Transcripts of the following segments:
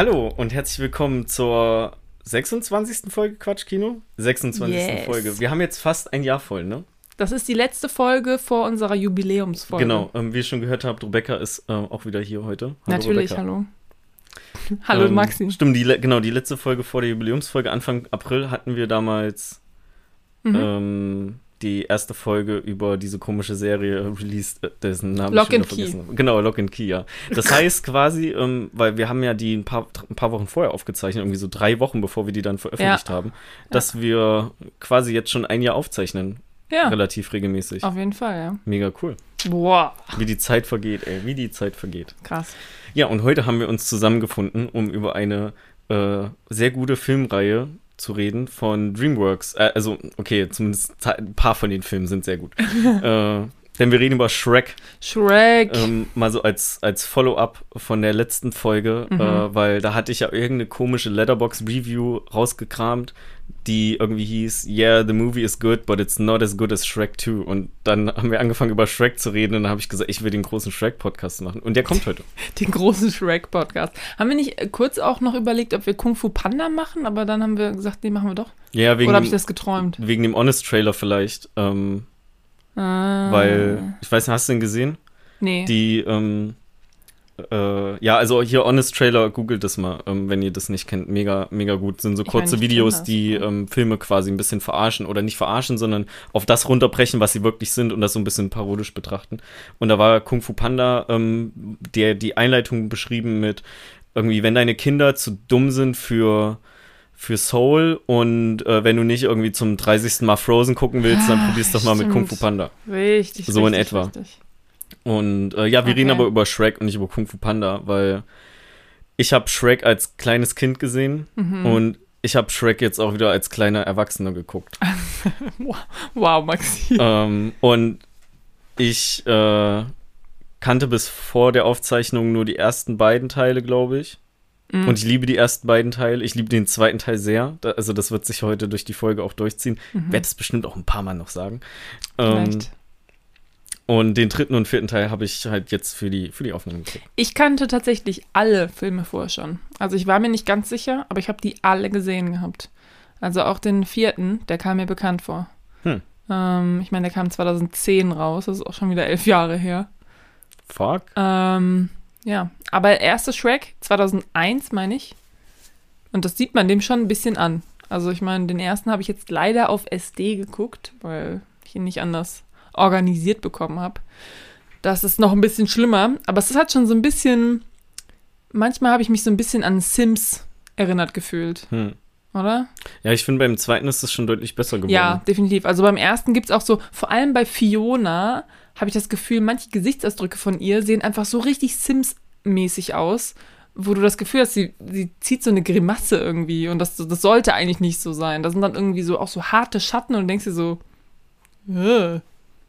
Hallo und herzlich willkommen zur 26. Folge Quatschkino? 26. Yes. Folge. Wir haben jetzt fast ein Jahr voll, ne? Das ist die letzte Folge vor unserer Jubiläumsfolge. Genau, ähm, wie ihr schon gehört habt, Rebecca ist äh, auch wieder hier heute. Hallo, Natürlich, Rebecca. hallo. Hallo Ähm, Maxi. Stimmt, die, genau, die letzte Folge vor der Jubiläumsfolge, Anfang April, hatten wir damals Mhm. ähm, die erste Folge über diese komische Serie released, äh, dessen Namen Lock ich and Key. vergessen. Genau, Lock and Key, ja. Das heißt quasi, ähm, weil wir haben ja die ein paar, ein paar Wochen vorher aufgezeichnet, irgendwie so drei Wochen, bevor wir die dann veröffentlicht haben, dass wir quasi jetzt schon ein Jahr aufzeichnen, ja, relativ regelmäßig. auf jeden Fall, ja. Mega cool. Boah, Wie die Zeit vergeht, ey, wie die Zeit vergeht. krass. Ja, und heute haben wir uns zusammengefunden, um über eine äh, sehr gute Filmreihe zu reden von DreamWorks. Äh, also, okay, zumindest ein paar von den Filmen sind sehr gut. äh, denn wir reden über Shrek, Shrek. ähm, mal so als, als Follow-up von der letzten Folge, Mhm. äh, weil da hatte ich ja irgendeine komische Letterbox-Review rausgekramt, die irgendwie hieß, yeah, the movie is good, but it's not as good as Shrek 2. Und dann haben wir angefangen über Shrek zu reden und dann habe ich gesagt, ich will den großen Shrek-Podcast machen. Und der kommt heute. Den großen Shrek-Podcast. Haben wir nicht äh, kurz auch noch überlegt, ob wir Kung Fu Panda machen, aber dann haben wir gesagt, nee, machen wir doch. Ja, wegen Oder habe ich das geträumt? Wegen dem Honest-Trailer vielleicht. Ähm, Ah. Weil, ich weiß nicht, hast du den gesehen? Nee. Die, ähm, äh, ja, also hier Honest-Trailer, googelt das mal, ähm, wenn ihr das nicht kennt. Mega, mega gut. Sind so Ich kurze Videos, die ähm, Filme quasi ein bisschen verarschen oder nicht verarschen, sondern auf das runterbrechen, was sie wirklich sind und das so ein bisschen parodisch betrachten. Und da war Kung Fu Panda, ähm, der die Einleitung beschrieben mit irgendwie, wenn deine Kinder zu dumm sind für für Soul und äh, wenn du nicht irgendwie zum 30. Mal Frozen gucken willst, dann Ah, probier's doch mal mit Kung Fu stimmt. Panda. richtig, so in richtig, etwa. Richtig. Und äh, ja, wir reden Okay. aber über Shrek und nicht über Kung Fu Panda, weil ich habe Shrek als kleines Kind gesehen Mhm. und ich habe Shrek jetzt auch wieder als kleiner Erwachsener geguckt. Wow, Maxi. ähm, und ich äh, kannte bis vor der Aufzeichnung nur die ersten beiden Teile, glaube ich. Mhm. Und ich liebe die ersten beiden Teile. Ich liebe den zweiten Teil sehr. Da, also das wird sich heute durch die Folge auch durchziehen. Mhm. Werde es bestimmt auch ein paar Mal noch sagen. Ähm, Vielleicht. und den dritten und vierten Teil habe ich halt jetzt für die, für die Aufnahme geguckt. Ich kannte tatsächlich alle Filme vorher schon. Also ich war mir nicht ganz sicher, aber ich habe die alle gesehen gehabt. Also auch den vierten, der kam mir bekannt vor. Hm. Ähm, ich meine, der kam 2010 raus, das ist auch schon wieder elf Jahre her. Fuck. Ähm, ja, aber erste Shrek 2001, meine ich. Und das sieht man dem schon ein bisschen an. Also ich meine, den ersten habe ich jetzt leider auf SD geguckt, weil ich ihn nicht anders organisiert bekommen habe. Das ist noch ein bisschen schlimmer, aber es hat schon so ein bisschen, manchmal habe ich mich so ein bisschen an Sims erinnert gefühlt, Hm. oder? Ja, ich finde, beim zweiten ist es schon deutlich besser geworden. Ja, definitiv. Also beim ersten gibt es auch so, vor allem bei Fiona, habe ich das Gefühl, manche Gesichtsausdrücke von ihr sehen einfach so richtig Sims-mäßig aus, wo du das Gefühl hast, sie, sie zieht so eine Grimasse irgendwie und das, das sollte eigentlich nicht so sein. Da sind dann irgendwie so auch so harte Schatten und du denkst dir so, äh.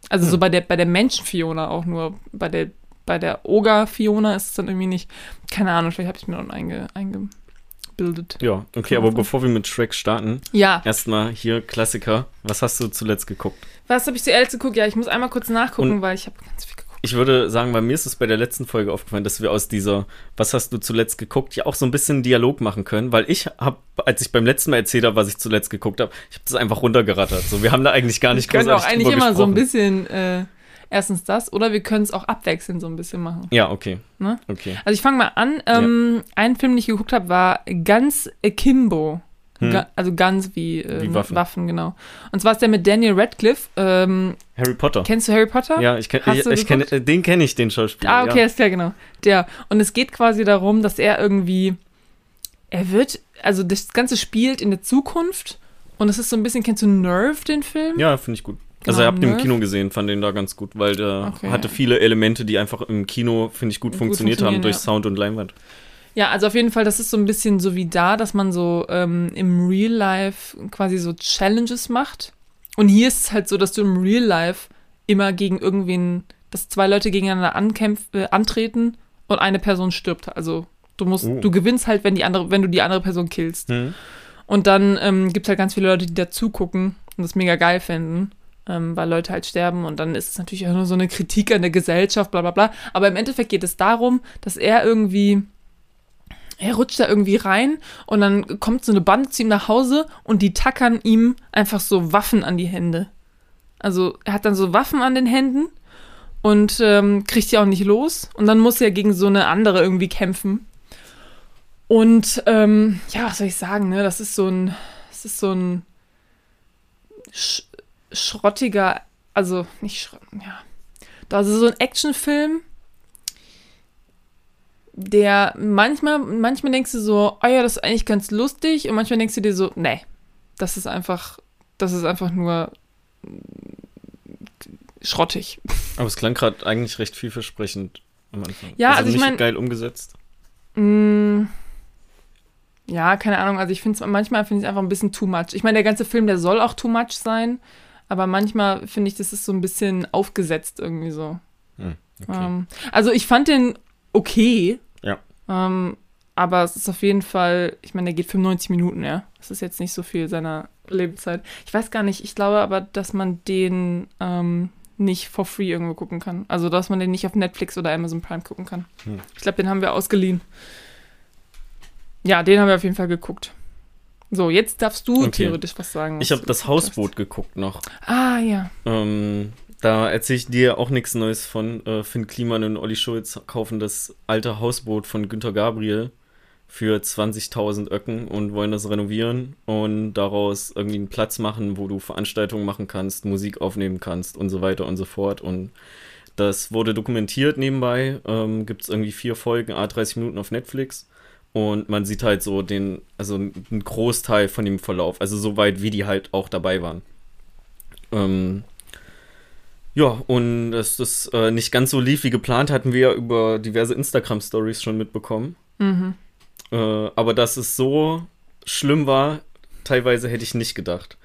also so Hm. bei der, bei der Menschen-Fiona auch nur, bei der, bei der Oger-Fiona ist es dann irgendwie nicht, keine Ahnung, vielleicht habe ich mir noch einge, eingebildet. Ja, okay, aber bevor wir mit Shrek starten, Ja, erstmal hier Klassiker. Was hast du zuletzt geguckt? Was habe ich zuerst geguckt? Ja, ich muss einmal kurz nachgucken, Und- weil ich habe ganz viel geguckt. Ich würde sagen, bei mir ist es bei der letzten Folge aufgefallen, dass wir aus dieser Was hast du zuletzt geguckt, ja auch so ein bisschen Dialog machen können, weil ich habe, als ich beim letzten Mal erzählt habe, was ich zuletzt geguckt habe, ich habe das einfach runtergerattert. So, wir haben da eigentlich gar nicht Wir können auch eigentlich immer so ein gesprochen. bisschen, äh, erstens das, oder wir können es auch abwechselnd so ein bisschen machen. Ja, okay. Ne? Okay. Also ich fange mal an. Ähm, Ein Film, den ich geguckt habe, war Guns Akimbo. Hm. Also Guns wie, äh, Wie Waffen. Waffen, genau. Und zwar ist der mit Daniel Radcliffe. Ähm, Harry Potter. kennst du Harry Potter? ja, ich kenne, Hast ich, ich kenn, den kenne ich, den Schauspieler. Ah, okay, Ja. ist klar, genau. Der. Und es geht quasi darum, dass er irgendwie, er wird, also das Ganze spielt in der Zukunft und es ist so ein bisschen, kennst du Nerve, den Film? Ja, finde ich gut. Also Genau, ich habe den im. Kino gesehen, fand den da ganz gut, weil der Okay. hatte viele Elemente, die einfach im Kino, finde ich, gut, Gut funktioniert haben durch ja. Sound und Leinwand. Ja, also auf jeden Fall, das ist so ein bisschen so wie da, dass man so ähm, im Real Life quasi so Challenges macht. Und hier ist es halt so, dass du im Real Life immer gegen irgendwen, dass zwei Leute gegeneinander ankämpf, äh, antreten und eine Person stirbt. Also du musst, Oh. du gewinnst halt, wenn die andere, wenn du die andere Person killst. Hm. Und dann ähm, gibt es halt ganz viele Leute, die dazu gucken und das mega geil finden. ähm, weil Leute halt sterben und dann ist es natürlich auch nur so eine Kritik an der Gesellschaft, bla bla bla. Aber im Endeffekt geht es darum, dass er irgendwie er rutscht da irgendwie rein und dann kommt so eine Bande zu ihm nach Hause und die tackern ihm einfach so Waffen an die Hände. Also er hat dann so Waffen an den Händen und ähm, kriegt die auch nicht los. Und dann muss er gegen so eine andere irgendwie kämpfen. Und ähm, ja, was soll ich sagen, ne? Das ist so ein, das ist so ein sch schrottiger, also nicht schrott, ja. Das ist so ein Actionfilm, der manchmal, manchmal denkst du so, oh ja, das ist eigentlich ganz lustig, und manchmal denkst du dir so, nee, das ist einfach, das ist einfach nur schrottig. Aber es klang gerade eigentlich recht vielversprechend am Anfang. Ja, also, also ich meine. geil umgesetzt. Mm, ja, keine Ahnung. Also ich finde es manchmal finde ich einfach ein bisschen too much. Ich meine, der ganze Film, der soll auch too much sein, aber manchmal finde ich, das ist so ein bisschen aufgesetzt irgendwie so. Hm, okay. ähm, also ich fand den okay. Ähm, aber es ist auf jeden Fall, ich meine, der geht 95 Minuten, ja. Das ist jetzt nicht so viel seiner Lebenszeit. Ich weiß gar nicht, ich glaube aber, dass man den ähm, nicht for free irgendwo gucken kann. Also, dass man den nicht auf Netflix oder Amazon Prime gucken kann. Hm. Ich glaube, den haben wir ausgeliehen. Ja, den haben wir auf jeden Fall geguckt. So, jetzt darfst du okay. theoretisch was sagen. Was ich habe das Hausboot hast. geguckt noch. Ah, ja. Ähm, da erzähle ich dir auch nichts Neues von. Äh, Finn Kliman und Olli Schulz kaufen das alte Hausboot von Günter Gabriel für 20.000 Öcken und wollen das renovieren und daraus irgendwie einen Platz machen, wo du Veranstaltungen machen kannst, Musik aufnehmen kannst und so weiter und so fort. Und das wurde dokumentiert nebenbei. Ähm, Gibt es irgendwie vier Folgen, a 30 Minuten auf Netflix. Und man sieht halt so den, also einen Großteil von dem Verlauf, also so weit, wie die halt auch dabei waren. Ähm, ja, und dass das äh, nicht ganz so lief wie geplant, hatten wir ja über diverse Instagram-Stories schon mitbekommen. Mhm. Äh, aber dass es so schlimm war, teilweise hätte ich nicht gedacht.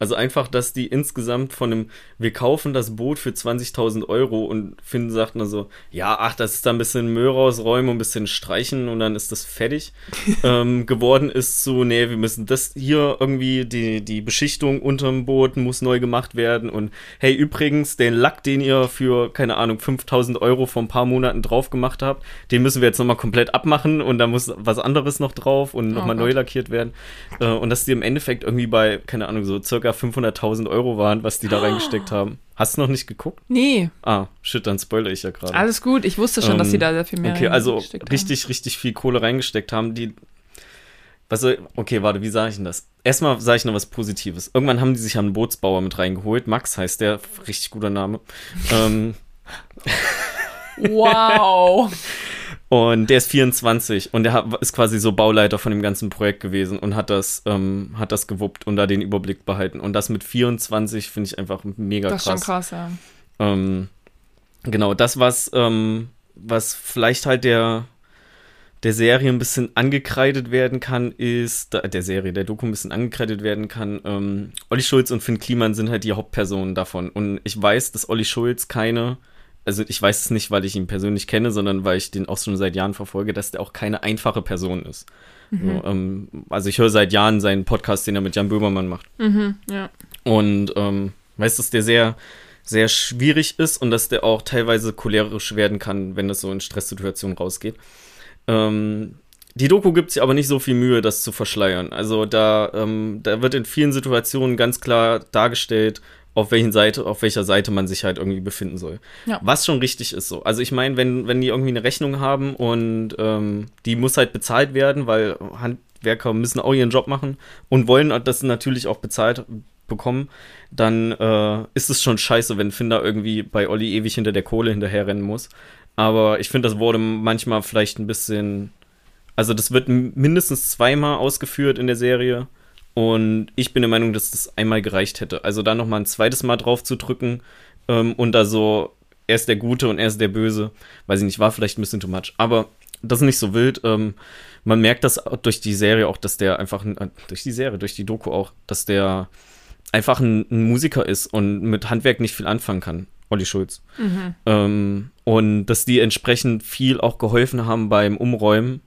Also einfach, dass die insgesamt von einem, wir kaufen das Boot für 20.000 Euro und Finn sagt nur so, ja, ach, das ist da ein bisschen Müll rausräumen und ein bisschen streichen und dann ist das fertig. Ähm, geworden ist so, nee, wir müssen das hier irgendwie, die, die Beschichtung unterm Boot muss neu gemacht werden und hey, übrigens, den Lack, den ihr für, keine Ahnung, 5.000 Euro vor ein paar Monaten drauf gemacht habt, den müssen wir jetzt nochmal komplett abmachen und da muss was anderes noch drauf und nochmal oh neu lackiert werden. Äh, und dass die im Endeffekt irgendwie bei, keine Ahnung, so circa 500.000 Euro waren, was die da reingesteckt haben. Hast du noch nicht geguckt? Nee. Ah, shit, dann spoilere ich ja gerade. Alles gut, ich wusste schon, ähm, dass sie da sehr viel mehr Okay, also richtig, haben. richtig viel Kohle reingesteckt haben. Die, was okay, warte, wie sage ich denn das? Erstmal sage ich noch was Positives. Irgendwann haben die sich einen Bootsbauer mit reingeholt. Max heißt der, richtig guter Name. ähm, wow. Und der ist 24 und der ist quasi so Bauleiter von dem ganzen Projekt gewesen und hat das, ähm, hat das gewuppt und da den Überblick behalten. Und das mit 24 finde ich einfach mega krass. Das ist schon krass, ja. Ähm, genau, das, was, ähm, was vielleicht halt der, der Serie ein bisschen angekreidet werden kann, ist, der Serie, der Doku ein bisschen angekreidet werden kann, ähm, Olli Schulz und Finn Kliman sind halt die Hauptpersonen davon. Und ich weiß, dass Olli Schulz keine also ich weiß es nicht, weil ich ihn persönlich kenne, sondern weil ich den auch schon seit Jahren verfolge, dass der auch keine einfache Person ist. Mhm. So, ähm, also ich höre seit Jahren seinen Podcast, den er mit Jan Böhmermann macht. Mhm, ja. Und ähm, weiß, dass der sehr, sehr schwierig ist und dass der auch teilweise cholerisch werden kann, wenn das so in Stresssituationen rausgeht. Ähm, die Doku gibt sich aber nicht so viel Mühe, das zu verschleiern. Also da, ähm, da wird in vielen Situationen ganz klar dargestellt, auf welchen Seite, auf welcher Seite man sich halt irgendwie befinden soll. Ja. Was schon richtig ist so. Also ich meine, wenn, wenn die irgendwie eine Rechnung haben und ähm, die muss halt bezahlt werden, weil Handwerker müssen auch ihren Job machen und wollen das natürlich auch bezahlt bekommen, dann äh, ist es schon scheiße, wenn Finder irgendwie bei Olli ewig hinter der Kohle hinterherrennen muss. Aber ich finde, das wurde manchmal vielleicht ein bisschen. Also, das wird mindestens zweimal ausgeführt in der Serie. Und ich bin der Meinung, dass das einmal gereicht hätte. Also da nochmal ein zweites Mal drauf zu drücken ähm, und da so, er ist der Gute und er ist der Böse. Weiß ich nicht, war vielleicht ein bisschen too much. Aber das ist nicht so wild. Ähm, man merkt das durch die Serie auch, dass der einfach, äh, durch die Serie, durch die Doku auch, dass der einfach ein, ein Musiker ist und mit Handwerk nicht viel anfangen kann. Olli Schulz. Mhm. Ähm, und dass die entsprechend viel auch geholfen haben beim Umräumen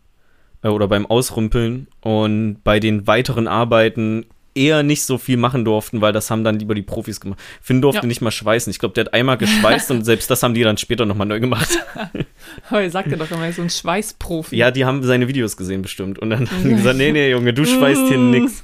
äh, oder beim Ausrümpeln und bei den weiteren Arbeiten eher nicht so viel machen durften, weil das haben dann lieber die Profis gemacht. Finn durfte Ja. nicht mal schweißen. Ich glaube, der hat einmal geschweißt und selbst das haben die dann später nochmal neu gemacht. Oh, ihr sagt ja doch immer, er ist so ein Schweißprofi. Ja, die haben seine Videos gesehen bestimmt. Und dann haben die gesagt, nee, nee, Junge, du schweißt hier nix.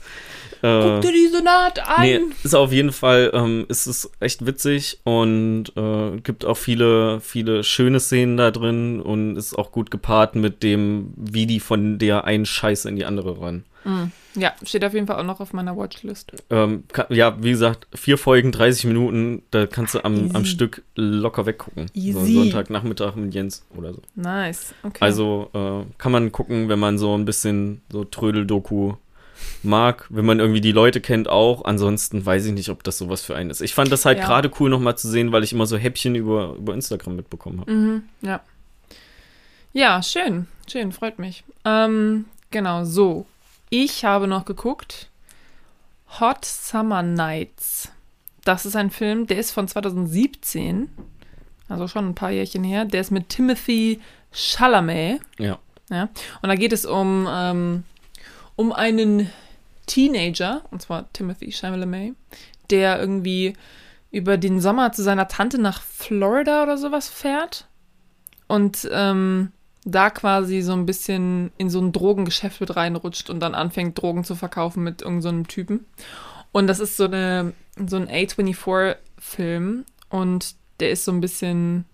Äh, Guck dir diese Naht an. Nee, ist auf jeden Fall, ähm, ist es echt witzig und äh, gibt auch viele, viele schöne Szenen da drin und ist auch gut gepaart mit dem, wie die von der einen Scheiße in die andere ran. Mm. Ja, steht auf jeden Fall auch noch auf meiner Watchlist. Ähm, kann, ja, wie gesagt, vier Folgen, 30 Minuten, da kannst du am, am. Stück locker weggucken. So Easy. Sonntagnachmittag mit Jens oder so. Nice. Okay. Also äh, kann man gucken, wenn man so ein bisschen so Trödel-Doku mag, wenn man irgendwie die Leute kennt auch. Ansonsten weiß ich nicht, ob das sowas für einen ist. Ich fand das halt Ja. gerade cool nochmal zu sehen, weil ich immer so Häppchen über, über Instagram mitbekommen habe. Mhm, ja. Ja, schön. Schön, freut mich. Ähm, genau, so. Ich habe noch geguckt. Hot Summer Nights. Das ist ein Film, der ist von 2017. Also schon ein paar Jährchen her. Der ist mit Timothy Chalamet. Ja. Ja. Und da geht es um, ähm, um einen Teenager, und zwar Timothy Chalamet, der irgendwie über den Sommer zu seiner Tante nach Florida oder sowas fährt und ähm, da quasi so ein bisschen in so ein Drogengeschäft mit reinrutscht und dann anfängt, Drogen zu verkaufen mit irgendeinem so Typen. Und das ist so, eine, so ein A24-Film und der ist so ein bisschen,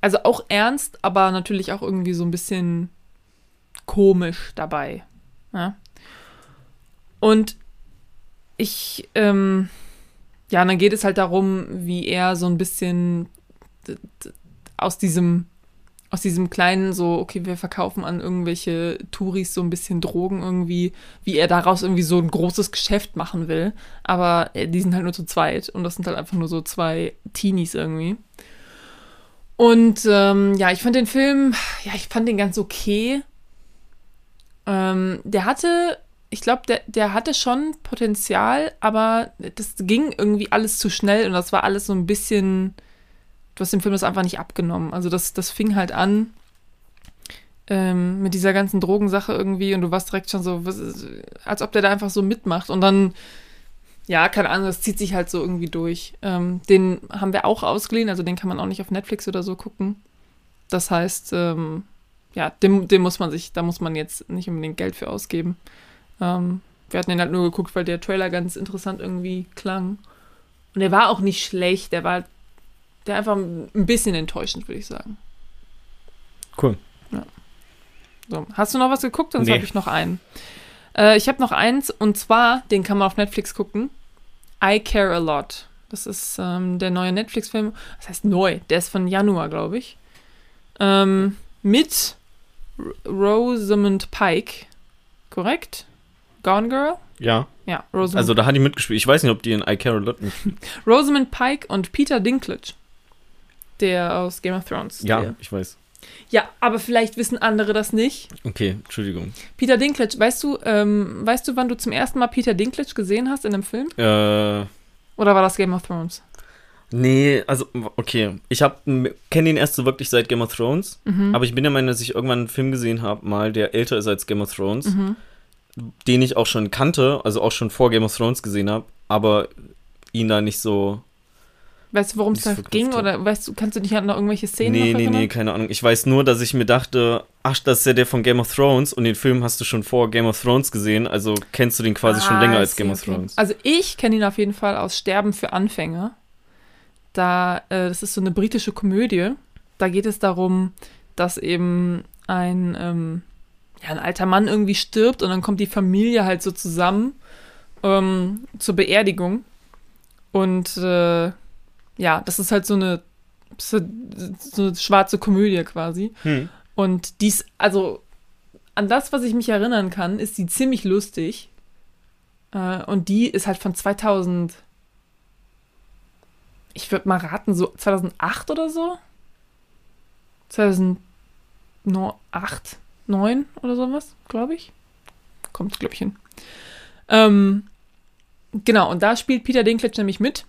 also auch ernst, aber natürlich auch irgendwie so ein bisschen komisch dabei. Ja? Und ich, ähm, ja, und dann geht es halt darum, wie er so ein bisschen aus diesem, aus diesem kleinen, so, okay, wir verkaufen an irgendwelche Touris so ein bisschen Drogen irgendwie, wie er daraus irgendwie so ein großes Geschäft machen will. Aber äh, die sind halt nur zu zweit und das sind halt einfach nur so zwei Teenies irgendwie. Und ähm, ja, ich fand den Film, ja, ich fand den ganz okay. Ähm, der hatte, ich glaube, der, der hatte schon Potenzial, aber das ging irgendwie alles zu schnell und das war alles so ein bisschen, du hast dem Film das einfach nicht abgenommen. Also das, das fing halt an ähm, mit dieser ganzen Drogensache irgendwie und du warst direkt schon so, ist, als ob der da einfach so mitmacht und dann, ja, keine Ahnung, das zieht sich halt so irgendwie durch. Ähm, den haben wir auch ausgeliehen, also den kann man auch nicht auf Netflix oder so gucken. Das heißt, ähm, ja, dem, dem muss man sich, da muss man jetzt nicht unbedingt Geld für ausgeben. Ähm, wir hatten den halt nur geguckt, weil der Trailer ganz interessant irgendwie klang. Und der war auch nicht schlecht, der war der einfach ein bisschen enttäuschend, würde ich sagen. Cool. So, hast du noch was geguckt? Sonst Nee. habe ich noch einen. Äh, ich habe noch eins und zwar, den kann man auf Netflix gucken. I Care a Lot. Das ist ähm, der neue Netflix-Film. Das heißt neu. Der ist von Januar, glaube ich. Ähm, mit R Rosamund Pike. Korrekt? Gone Girl? Ja. Ja, Rosamund, Also da hat die mitgespielt. Ich weiß nicht, ob die in I Care a Lot mitspielt. Rosamund Pike und Peter Dinklage. Der aus Game of Thrones. Ja, Der. ich weiß. Ja, aber vielleicht wissen andere das nicht. Okay, Entschuldigung. Peter Dinklage, weißt du, ähm, weißt du, wann du zum ersten Mal Peter Dinklage gesehen hast in einem Film? Äh, Oder war das Game of Thrones? Nee, also, okay. Ich kenne ihn erst so wirklich seit Game of Thrones. Mhm. Aber ich bin der Meinung, dass ich irgendwann einen Film gesehen habe, mal, der älter ist als Game of Thrones. Mhm. Den ich auch schon kannte, also auch schon vor Game of Thrones gesehen habe. Aber ihn da nicht so Weißt du, worum es Nicht da ging? hab. Oder weißt du, kannst du dich an noch irgendwelche Szenen nee, nee, nee, keine Ahnung. Ich weiß nur, dass ich mir dachte, ach, das ist ja der von Game of Thrones und den Film hast du schon vor Game of Thrones gesehen, also kennst du den quasi schon Ah, länger I als Game of okay. Thrones. Also ich kenne ihn auf jeden Fall aus Sterben für Anfänger. Da, äh, das ist so eine britische Komödie. Da geht es darum, dass eben ein, ähm, ja, ein alter Mann irgendwie stirbt und dann kommt die Familie halt so zusammen ähm, zur Beerdigung. Und äh, ja, das ist halt so eine, so, eine schwarze Komödie quasi. Hm. Und dies, also an das, was ich mich erinnern kann, ist die ziemlich lustig. Äh, und die ist halt von 2000. Ich würde mal raten, so 2008 oder so? 2008, 9 oder sowas, glaube ich. Kommt, glaube ich, hin. Ähm, genau, und da spielt Peter Dinklage nämlich mit.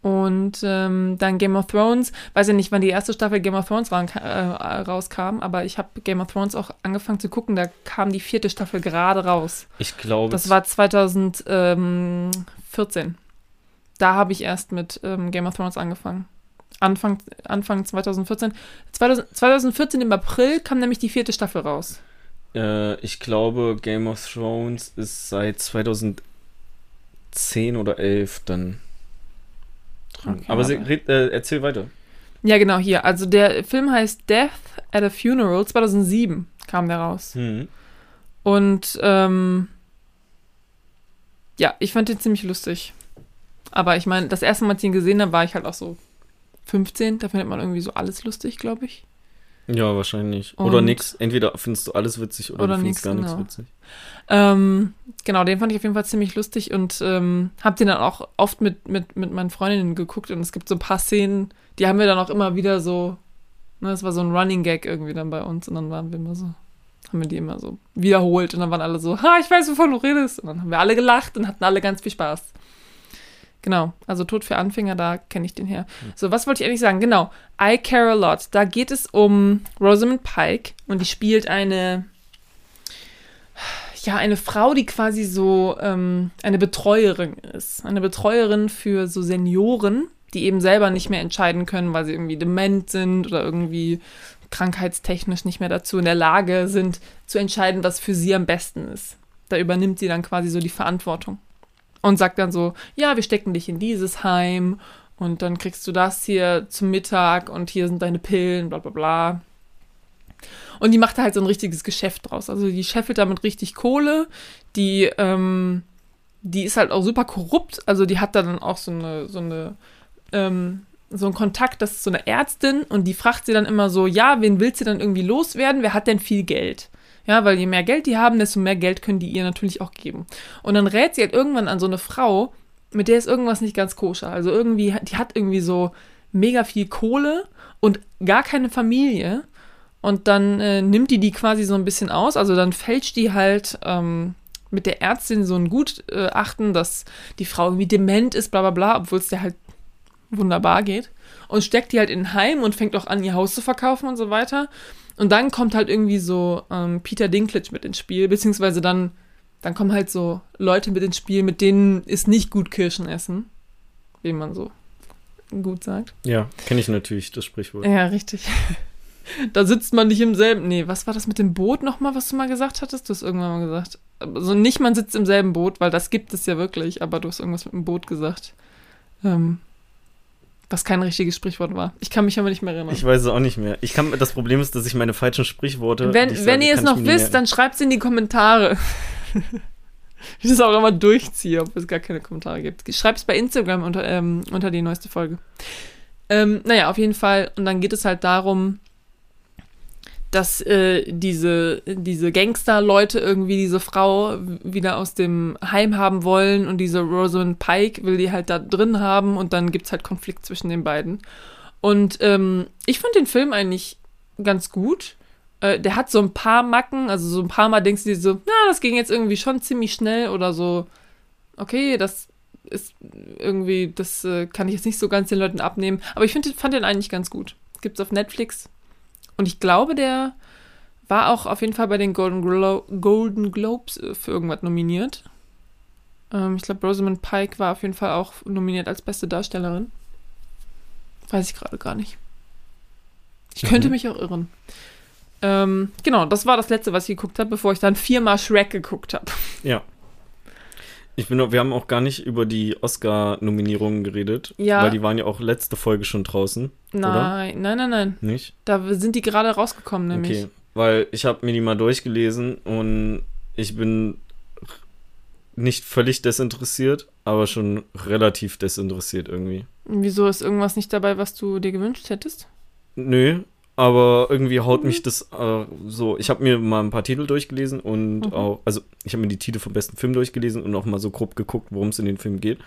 Und ähm, dann Game of Thrones, weiß ja nicht, wann die erste Staffel Game of Thrones ran, äh, rauskam, aber ich habe Game of Thrones auch angefangen zu gucken, da kam die vierte Staffel gerade raus. Ich glaube. Das war 2014. Da habe ich erst mit ähm, Game of Thrones angefangen. Anfang, Anfang 2014. 2000, 2014 im April kam nämlich die vierte Staffel raus. Äh, ich glaube, Game of Thrones ist seit 2010 oder 11 dann dran. Okay, aber sie, äh, erzähl weiter. Ja, genau, hier. Also der Film heißt Death at a Funeral. 2007 kam der raus. Mhm. Und ähm, ja, ich fand den ziemlich lustig. Aber ich meine, das erste Mal, als ich ihn gesehen habe, war ich halt auch so 15. Da findet man irgendwie so alles lustig, glaube ich. Ja, wahrscheinlich. Und- oder nix. Entweder findest du alles witzig oder, Oder du findest nix, gar nichts genau. witzig. Ähm, genau, den fand ich auf jeden Fall ziemlich lustig und ähm, hab den dann auch oft mit, mit, mit meinen Freundinnen geguckt und es gibt so ein paar Szenen, die haben wir dann auch immer wieder so, ne, das war so ein Running Gag irgendwie dann bei uns und dann waren wir immer so, haben wir die immer so wiederholt und dann waren alle so, ha, ich weiß, wovon du redest und dann haben wir alle gelacht und hatten alle ganz viel Spaß. Genau, also Tod für Anfänger, da kenne ich den her. So, was wollte ich eigentlich sagen? Genau, I Care a Lot. Da geht es um Rosamund Pike und die spielt eine, ja, eine Frau, die quasi so ähm, eine Betreuerin ist. Eine Betreuerin für so Senioren, die eben selber nicht mehr entscheiden können, weil sie irgendwie dement sind oder irgendwie krankheitstechnisch nicht mehr dazu in der Lage sind, zu entscheiden, was für sie am besten ist. Da übernimmt sie dann quasi so die Verantwortung und sagt dann so, ja, wir stecken dich in dieses Heim und dann kriegst du das hier zum Mittag und hier sind deine Pillen, bla bla bla. Und die macht da halt so ein richtiges Geschäft draus. Also die scheffelt damit richtig Kohle. Die, ähm, die ist halt auch super korrupt. Also die hat da dann auch so eine, so eine, ähm, so einen Kontakt, das ist so eine Ärztin und die fragt sie dann immer so, ja, wen willst du dann irgendwie loswerden? Wer hat denn viel Geld? Ja, weil je mehr Geld die haben, desto mehr Geld können die ihr natürlich auch geben. Und dann rät sie halt irgendwann an so eine Frau, mit der ist irgendwas nicht ganz koscher. Also irgendwie, die hat irgendwie so mega viel Kohle und gar keine Familie. Und dann äh, nimmt die die quasi so ein bisschen aus. Also dann fälscht die halt ähm, mit der Ärztin so ein Gutachten, dass die Frau irgendwie dement ist, bla bla bla, obwohl es der halt wunderbar geht. Und steckt die halt in ein Heim und fängt auch an, ihr Haus zu verkaufen und so weiter. Und dann kommt halt irgendwie so ähm, Peter Dinklage mit ins Spiel, beziehungsweise dann, dann kommen halt so Leute mit ins Spiel, mit denen ist nicht gut Kirschen essen, wie man so gut sagt. Ja, kenne ich natürlich, das Sprichwort. Ja, richtig. Da sitzt man nicht im selben. Nee, was war das mit dem Boot nochmal, was du mal gesagt hattest? Du hast irgendwann mal gesagt. Also nicht, man sitzt im selben Boot, weil das gibt es ja wirklich, aber du hast irgendwas mit dem Boot gesagt. Ähm, was kein richtiges Sprichwort war. Ich kann mich aber nicht mehr erinnern. Ich weiß es auch nicht mehr. Ich kann, das Problem ist, dass ich meine falschen Sprichworte. wenn wenn sage, ihr es noch wisst, dann schreibt es in die Kommentare. ich das auch immer durchziehe, ob es gar keine Kommentare gibt. Schreibt es bei Instagram unter, ähm, unter die neueste Folge. Ähm, naja, auf jeden Fall. Und dann geht es halt darum, dass äh, diese, diese Gangster-Leute irgendwie diese Frau wieder aus dem Heim haben wollen und diese Rosamund Pike will die halt da drin haben und dann gibt es halt Konflikt zwischen den beiden. Und ähm, ich fand den Film eigentlich ganz gut. Äh, der hat so ein paar Macken, also so ein paar Mal denkst du dir so, na, das ging jetzt irgendwie schon ziemlich schnell oder so, okay, das ist irgendwie, das äh, kann ich jetzt nicht so ganz den Leuten abnehmen. Aber ich find, fand den eigentlich ganz gut. Gibt's auf Netflix. Und ich glaube, der war auch auf jeden Fall bei den Golden, Glo Golden Globes äh, für irgendwas nominiert. Ähm, ich glaube, Rosamund Pike war auf jeden Fall auch nominiert als beste Darstellerin. Weiß ich gerade gar nicht. Ich könnte Mhm. mich auch irren. Ähm, genau, das war das letzte, was ich geguckt habe, bevor ich dann viermal Shrek geguckt habe. Ja. Ich bin, wir haben auch gar nicht über die Oscar-Nominierungen geredet, Ja. weil die waren ja auch letzte Folge schon draußen, Nein, nein, nein, nein. nicht? Da sind die gerade rausgekommen, nämlich. Okay, weil ich habe mir die mal durchgelesen und ich bin nicht völlig desinteressiert, aber schon relativ desinteressiert irgendwie. Wieso ist irgendwas nicht dabei, was du dir gewünscht hättest? Nö, aber irgendwie haut Mhm. mich das äh, so. Ich habe mir mal ein paar Titel durchgelesen und Mhm. auch, also ich habe mir die Titel vom besten Film durchgelesen und auch mal so grob geguckt, worum es in den Film geht.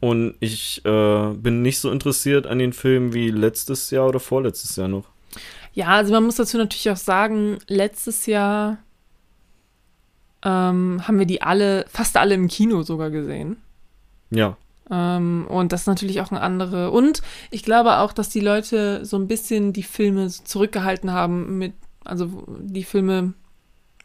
Und ich äh, bin nicht so interessiert an den Film wie letztes Jahr oder vorletztes Jahr noch. Ja, also man muss dazu natürlich auch sagen, letztes Jahr ähm, haben wir die alle, fast alle im Kino sogar gesehen. Ja, Ähm, und das ist natürlich auch eine andere. Und ich glaube auch, dass die Leute so ein bisschen die Filme zurückgehalten haben mit, also die Filme,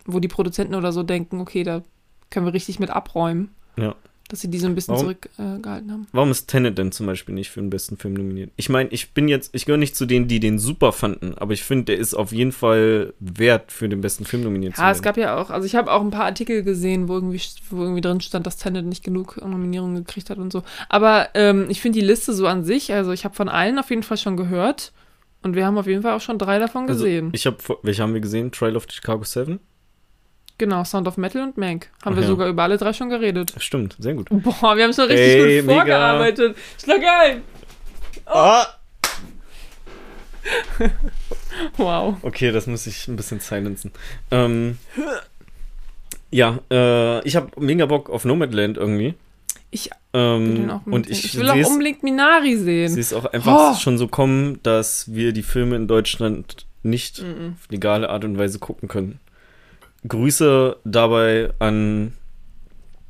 wo die Produzenten oder so denken, okay, da können wir richtig mit abräumen. Ja. Dass sie die so ein bisschen Warum? zurückgehalten haben. Warum ist Tenet denn zum Beispiel nicht für den besten Film nominiert? Ich meine, ich bin jetzt, ich gehöre nicht zu denen, die den super fanden, aber ich finde, der ist auf jeden Fall wert, für den besten Film nominiert zu Ja, werden. es gab ja auch, also ich habe auch ein paar Artikel gesehen, wo irgendwie, wo irgendwie drin stand, dass Tenet nicht genug Nominierungen gekriegt hat und so. Aber ähm, ich finde die Liste so an sich, also ich habe von allen auf jeden Fall schon gehört und wir haben auf jeden Fall auch schon drei davon also, gesehen. ich habe, welche haben wir gesehen? Trial of the Chicago 7? Genau, Sound of Metal und Mank. Haben Ach wir ja. sogar über alle drei schon geredet. Stimmt, sehr gut. Boah, wir haben schon richtig Ey, gut mega. vorgearbeitet. Schlag ein! Ah! Wow. Okay, das muss ich ein bisschen silenzen. Ähm, ja, äh, ich habe mega Bock auf Nomadland irgendwie. Ich Ähm, auch und unbedingt ich, sehen. ich will auch es unbedingt Minari sehen. sehe es auch einfach Oh. schon so kommen, dass wir die Filme in Deutschland nicht Mhm. auf legale Art und Weise gucken können. Grüße dabei an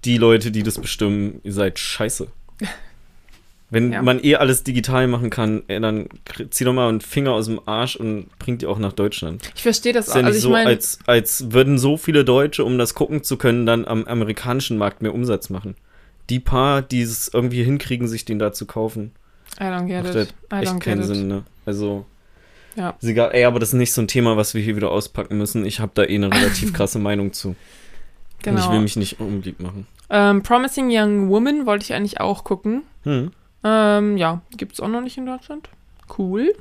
die Leute, die das bestimmen. Ihr seid scheiße. Wenn Ja. man eh alles digital machen kann, ey, dann zieh doch mal einen Finger aus dem Arsch und bringt die auch nach Deutschland. Ich verstehe das ist auch. ja Also so, meine, als, als würden so viele Deutsche, um das gucken zu können, dann am amerikanischen Markt mehr Umsatz machen. Die paar, die es irgendwie hinkriegen, sich den da zu kaufen, I don't get macht it. das I echt don't keinen get it. Sinn, ne? Also, Ja. ist egal, ey, aber das ist nicht so ein Thema, was wir hier wieder auspacken müssen. Ich habe da eh eine relativ krasse Meinung zu. Und ich Genau. will mich nicht unbeliebt machen. Ähm, Promising Young Woman wollte ich eigentlich auch gucken. Hm. Ähm, ja, gibt's auch noch nicht in Deutschland. Cool.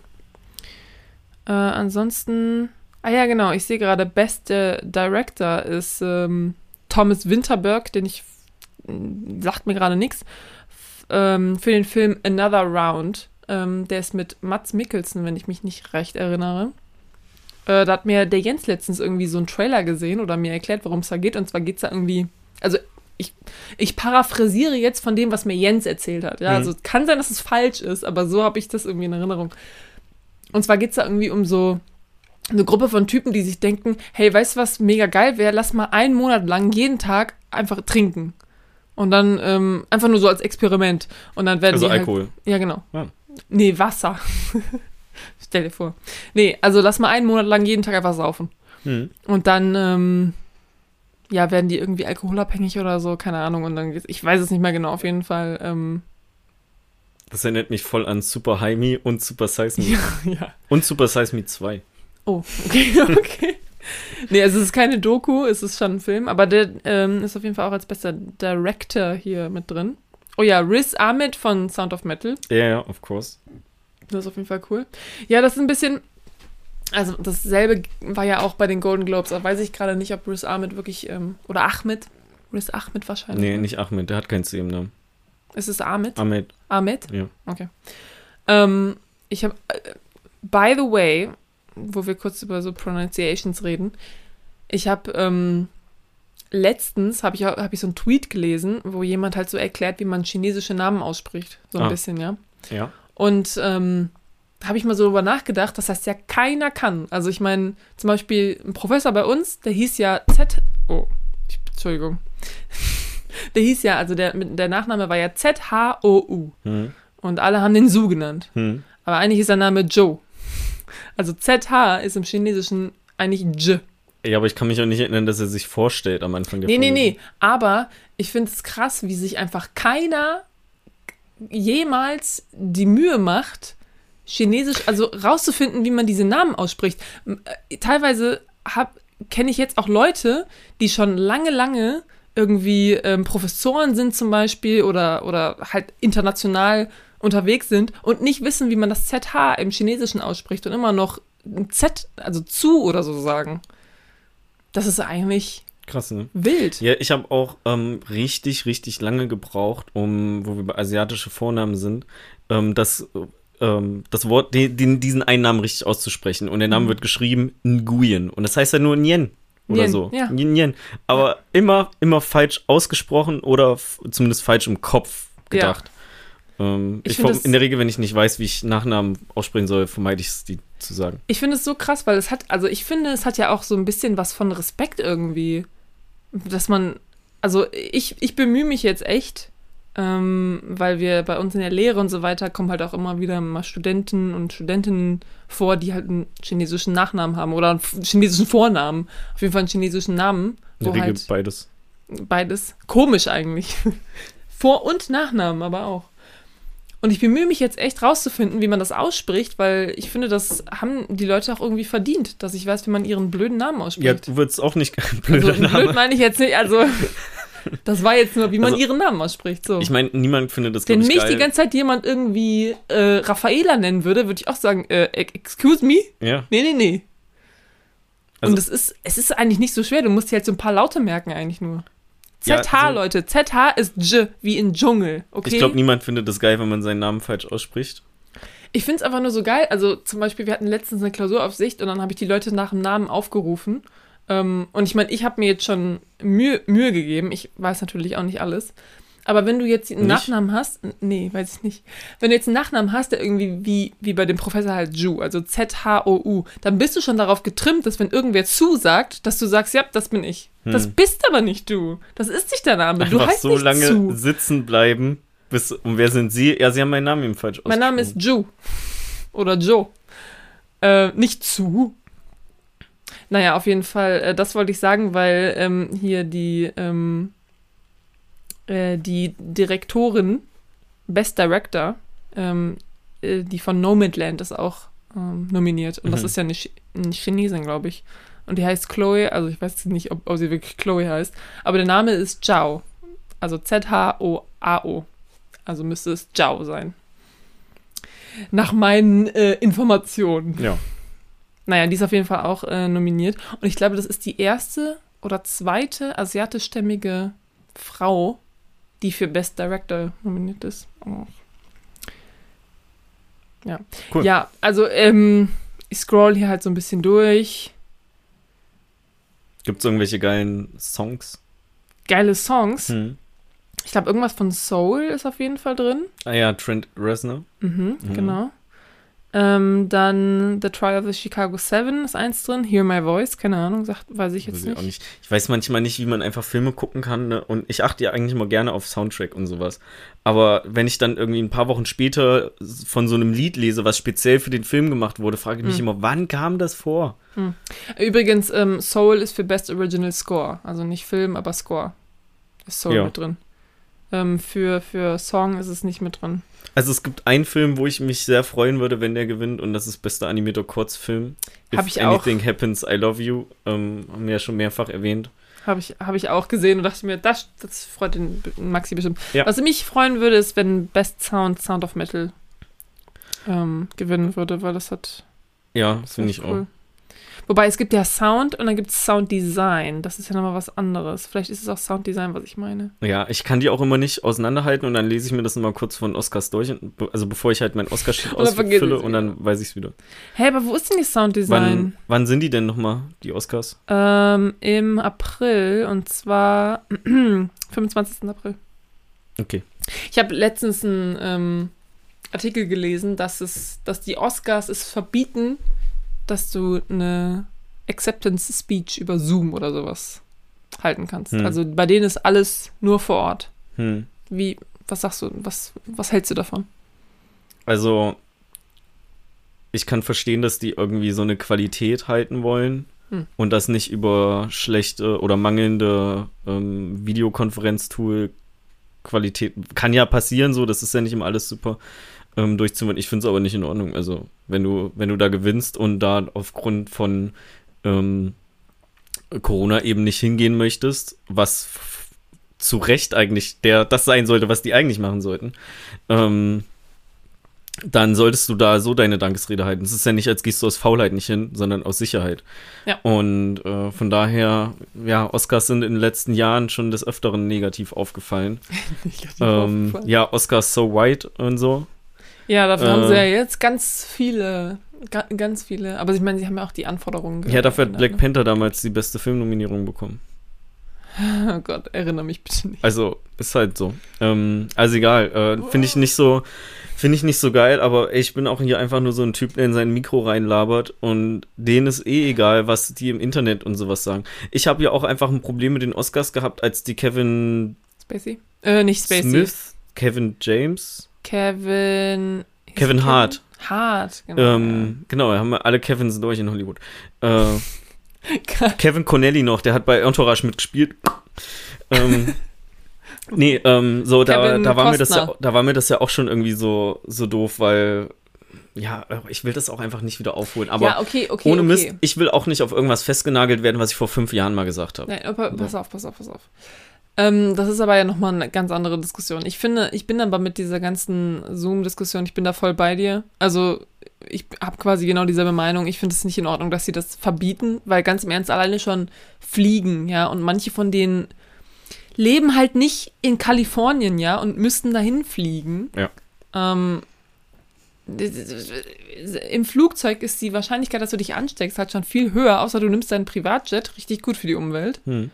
Äh, ansonsten, ah ja, genau, ich sehe gerade, beste Director ist ähm, Thomas Winterberg, den ich, sagt mir gerade nichts, ähm, für den Film Another Round. Ähm, der ist mit Mats Mikkelsen, wenn ich mich nicht recht erinnere. Äh, da hat mir der Jens letztens irgendwie so einen Trailer gesehen oder mir erklärt, worum es da geht. Und zwar geht es da irgendwie, also ich, ich paraphrasiere jetzt von dem, was mir Jens erzählt hat. Ja, Mhm. also es kann sein, dass es falsch ist, aber so habe ich das irgendwie in Erinnerung. Und zwar geht es da irgendwie um so eine Gruppe von Typen, die sich denken, hey, weißt du was mega geil wäre? Lass mal einen Monat lang jeden Tag einfach trinken. Und dann ähm, einfach nur so als Experiment. Und dann werden Also halt, Alkohol. ja, genau. Ja. Nee, Wasser. Stell dir vor. Nee, also lass mal einen Monat lang jeden Tag einfach saufen. Hm. Und dann, ähm, ja, werden die irgendwie alkoholabhängig oder so, keine Ahnung. Und dann geht's, ich weiß es nicht mehr genau, auf jeden Fall. Ähm, Das erinnert mich voll an Super High Me und Super Size Me. ja, ja. Und Super Size Me 2. Oh, okay, okay. Nee, also es ist keine Doku, es ist schon ein Film, aber der ähm, ist auf jeden Fall auch als bester Director hier mit drin. Oh ja, Riz Ahmed von Sound of Metal. Ja, ja, of course. Das ist auf jeden Fall cool. Ja, das ist ein bisschen. Also, dasselbe war ja auch bei den Golden Globes. Da weiß ich gerade nicht, ob Riz Ahmed wirklich. Ähm, oder Ahmed. Riz Ahmed wahrscheinlich. Nee, nicht Ahmed, der hat keinen C im Namen. Ist es Ahmed? Ahmed, Ahmed? ja. Okay. Ähm, ich habe. Äh, by the way, wo wir kurz über so Pronunciations reden. Ich habe. Ähm, letztens habe ich, hab ich so einen Tweet gelesen, wo jemand halt so erklärt, wie man chinesische Namen ausspricht. So ein Ah. bisschen, ja. Ja. Und ähm, da habe ich mal so drüber nachgedacht, das heißt ja keiner kann. Also ich meine, zum Beispiel ein Professor bei uns, der hieß ja Z. Oh, ich, Entschuldigung. Der hieß ja, also der, der Nachname war ja Z-H-O-U. Hm. Und alle haben den Su genannt. Hm. Aber eigentlich ist der Name Joe. Also Z-H ist im Chinesischen eigentlich J. Ja, aber ich kann mich auch nicht erinnern, dass er sich vorstellt am Anfang der Nee, nee, Folge. nee. Aber ich finde es krass, wie sich einfach keiner jemals die Mühe macht, Chinesisch, also rauszufinden, wie man diese Namen ausspricht. Äh, Teilweise kenne ich jetzt auch Leute, die schon lange, lange irgendwie ähm, Professoren sind zum Beispiel oder, oder halt international unterwegs sind und nicht wissen, wie man das ZH im Chinesischen ausspricht und immer noch ein Z, also zu oder so sagen. Das ist eigentlich Krass, ne? wild. Ja, ich habe auch ähm, richtig, richtig lange gebraucht, um, wo wir bei asiatische Vornamen sind, ähm, das, ähm, das Wort, den, den, diesen einen Namen richtig auszusprechen. Und der Name Mhm. wird geschrieben Nguyen. Und das heißt ja nur Nyen oder Nyen, so. ja. Nyen, Nyen. Aber immer, immer falsch ausgesprochen oder zumindest falsch im Kopf gedacht. Ähm, Ich ich in der Regel, wenn ich nicht weiß, wie ich Nachnamen aussprechen soll, vermeide ich es, die zu sagen. Ich finde es so krass, weil es hat, also ich finde, es hat ja auch so ein bisschen was von Respekt irgendwie. Dass man, also ich, ich bemühe mich jetzt echt, ähm, weil wir bei uns in der Lehre und so weiter kommen halt auch immer wieder mal Studenten und Studentinnen vor, die halt einen chinesischen Nachnamen haben oder einen chinesischen Vornamen. Auf jeden Fall einen chinesischen Namen. In der Regel halt beides. Beides. Komisch eigentlich. Vor- und Nachnamen aber auch. Und ich bemühe mich jetzt echt rauszufinden, wie man das ausspricht, weil ich finde, das haben die Leute auch irgendwie verdient, dass ich weiß, wie man ihren blöden Namen ausspricht. Ja, du würdest auch nicht blöder also, Name. Blöd meine ich jetzt nicht, also das war jetzt nur, wie man also, ihren Namen ausspricht. So. Ich meine, niemand findet das Wenn ich, mich geil. die ganze Zeit jemand irgendwie äh, Raffaela nennen würde, würde ich auch sagen, äh, excuse me? Ja. Nee, nee, nee. Also, Und es ist, es ist eigentlich nicht so schwer, du musst dir halt so ein paar Laute merken eigentlich nur. ZH, ja, also, Leute. ZH ist J, wie in Dschungel, okay? Ich glaube, niemand findet das geil, wenn man seinen Namen falsch ausspricht. Ich finde es einfach nur so geil. Also zum Beispiel, wir hatten letztens eine Klausuraufsicht und dann habe ich die Leute nach dem Namen aufgerufen. Ähm, und ich meine, ich habe mir jetzt schon Mühe, Mühe gegeben. Ich weiß natürlich auch nicht alles. Aber wenn du jetzt einen nicht? Nachnamen hast, nee, weiß ich nicht. Wenn du jetzt einen Nachnamen hast, der irgendwie wie, wie bei dem Professor halt Ju, also Z-H-O-U, dann bist du schon darauf getrimmt, dass wenn irgendwer zusagt, dass du sagst, ja, das bin ich. Hm. Das bist aber nicht du. Das ist nicht der Name. Du Einfach heißt so nicht lange zu. sitzen bleiben. Bis, und wer sind Sie? Ja, Sie haben meinen Namen eben falsch Mein Name ist Ju. Oder Joe. Äh, nicht zu. Naja, auf jeden Fall, äh, das wollte ich sagen, weil ähm, hier die ähm, äh, die Direktorin, Best Director, ähm, äh, die von Nomadland ist auch ähm, nominiert. Und mhm. das ist ja eine, Ch eine Chinesin, glaube ich. Und die heißt Chloe, also ich weiß nicht, ob, ob sie wirklich Chloe heißt, aber der Name ist Zhao. Also Z-H-O-A-O. Also müsste es Zhao sein. Nach meinen äh, Informationen. Ja. Naja, die ist auf jeden Fall auch äh, nominiert. Und ich glaube, das ist die erste oder zweite asiatischstämmige Frau, die für Best Director nominiert ist. Oh. Ja. Cool. Ja, also ähm, ich scroll hier halt so ein bisschen durch. Gibt es irgendwelche geilen Songs? Geile Songs? Hm. Ich glaube, irgendwas von Soul ist auf jeden Fall drin. Ah ja, Trent Reznor. Mhm, mhm. genau. Ähm, dann The Trial of the Chicago Seven ist eins drin. Hear My Voice, keine Ahnung, sagt, weiß ich jetzt weiß ich nicht. nicht. Ich weiß manchmal nicht, wie man einfach Filme gucken kann. Ne? Und ich achte ja eigentlich immer gerne auf Soundtrack und sowas. Aber wenn ich dann irgendwie ein paar Wochen später von so einem Lied lese, was speziell für den Film gemacht wurde, frage ich mich hm. immer, wann kam das vor? Hm. Übrigens, ähm, Soul ist für Best Original Score. Also nicht Film, aber Score. Ist Soul ja. mit drin. Ähm, für, für Song ist es nicht mit drin. Also es gibt einen Film, wo ich mich sehr freuen würde, wenn der gewinnt, und das ist bester animierter Kurzfilm. Habe ich Anything auch. Happens, I Love You. Ähm, haben wir ja schon mehrfach erwähnt. Habe ich, hab ich auch gesehen und dachte mir, das, das freut den Maxi bestimmt. Ja. Was mich freuen würde, ist, wenn Best Sound Sound of Metal ähm, gewinnen würde, weil das hat. Ja, das finde ich cool. Wobei es gibt ja Sound und dann gibt es Sound Design. Das ist ja nochmal was anderes. Vielleicht ist es auch Sound Design, was ich meine. Ja, ich kann die auch immer nicht auseinanderhalten und dann lese ich mir das nochmal kurz von Oscars durch. Also bevor ich halt mein Oscar-Sheet ausfülle und dann weiß ich es wieder. Hä, hey, aber wo ist denn die Sound Design? Wann, wann sind die denn nochmal, die Oscars? Ähm, im April und zwar 25. April. Okay. Ich habe letztens einen ähm, Artikel gelesen, dass es, dass die Oscars es verbieten, dass du eine Acceptance Speech über Zoom oder sowas halten kannst. Hm. Also bei denen ist alles nur vor Ort. Hm. Wie, was sagst du, was, was hältst du davon? Also, ich kann verstehen, dass die irgendwie so eine Qualität halten wollen hm. und das nicht über schlechte oder mangelnde ähm, Videokonferenztool Qualität. Kann ja passieren, so, das ist ja nicht immer alles super ähm, durchzuführen. Ich finde es aber nicht in Ordnung. Also, wenn du, wenn du da gewinnst und da aufgrund von ähm, Corona eben nicht hingehen möchtest, was zu Recht eigentlich der, das sein sollte, was die eigentlich machen sollten, ähm, dann solltest du da so deine Dankesrede halten. Es ist ja nicht, als gehst du aus Faulheit nicht hin, sondern aus Sicherheit. Ja. Und äh, von daher, ja, Oscars sind in den letzten Jahren schon des Öfteren negativ aufgefallen. negativ ähm, aufgefallen. Ja, Oscars so white und so. Ja, dafür äh, haben sie ja jetzt ganz viele, ganz viele. Aber ich meine, sie haben ja auch die Anforderungen. Ja, dafür hat Black ne? Panther damals die beste Filmnominierung bekommen. Oh Gott, erinnere mich bitte nicht. Also, ist halt so. Ähm, also egal, äh, finde ich nicht so, finde ich nicht so geil, aber ich bin auch hier einfach nur so ein Typ, der in sein Mikro reinlabert und denen ist eh egal, was die im Internet und sowas sagen. Ich habe ja auch einfach ein Problem mit den Oscars gehabt, als die Kevin Spacey? Äh, nicht Spacey. Smith Kevin James, Kevin. Kevin Hart. Hart, genau. Ähm, genau, haben wir alle Kevins durch in Hollywood. Äh. Kevin Connelly noch, der hat bei Entourage mitgespielt. ähm, nee, ähm, so, da, da, war mir das ja, da war mir das ja auch schon irgendwie so, so doof, weil, ja, ich will das auch einfach nicht wieder aufholen. Aber ja, okay, okay. ohne okay. Mist, ich will auch nicht auf irgendwas festgenagelt werden, was ich vor fünf Jahren mal gesagt habe. Nein, aber pass auf, pass auf, pass auf. Ähm, das ist aber ja nochmal eine ganz andere Diskussion. Ich finde, ich bin aber mit dieser ganzen Zoom-Diskussion, ich bin da voll bei dir. Also, ich habe quasi genau dieselbe Meinung. Ich finde es nicht in Ordnung, dass sie das verbieten, weil ganz im Ernst alleine schon fliegen, ja, und manche von denen leben halt nicht in Kalifornien, ja, und müssten dahin fliegen. Ja. Ähm, im Flugzeug ist die Wahrscheinlichkeit, dass du dich ansteckst, halt schon viel höher, außer du nimmst deinen Privatjet, richtig gut für die Umwelt. Hm.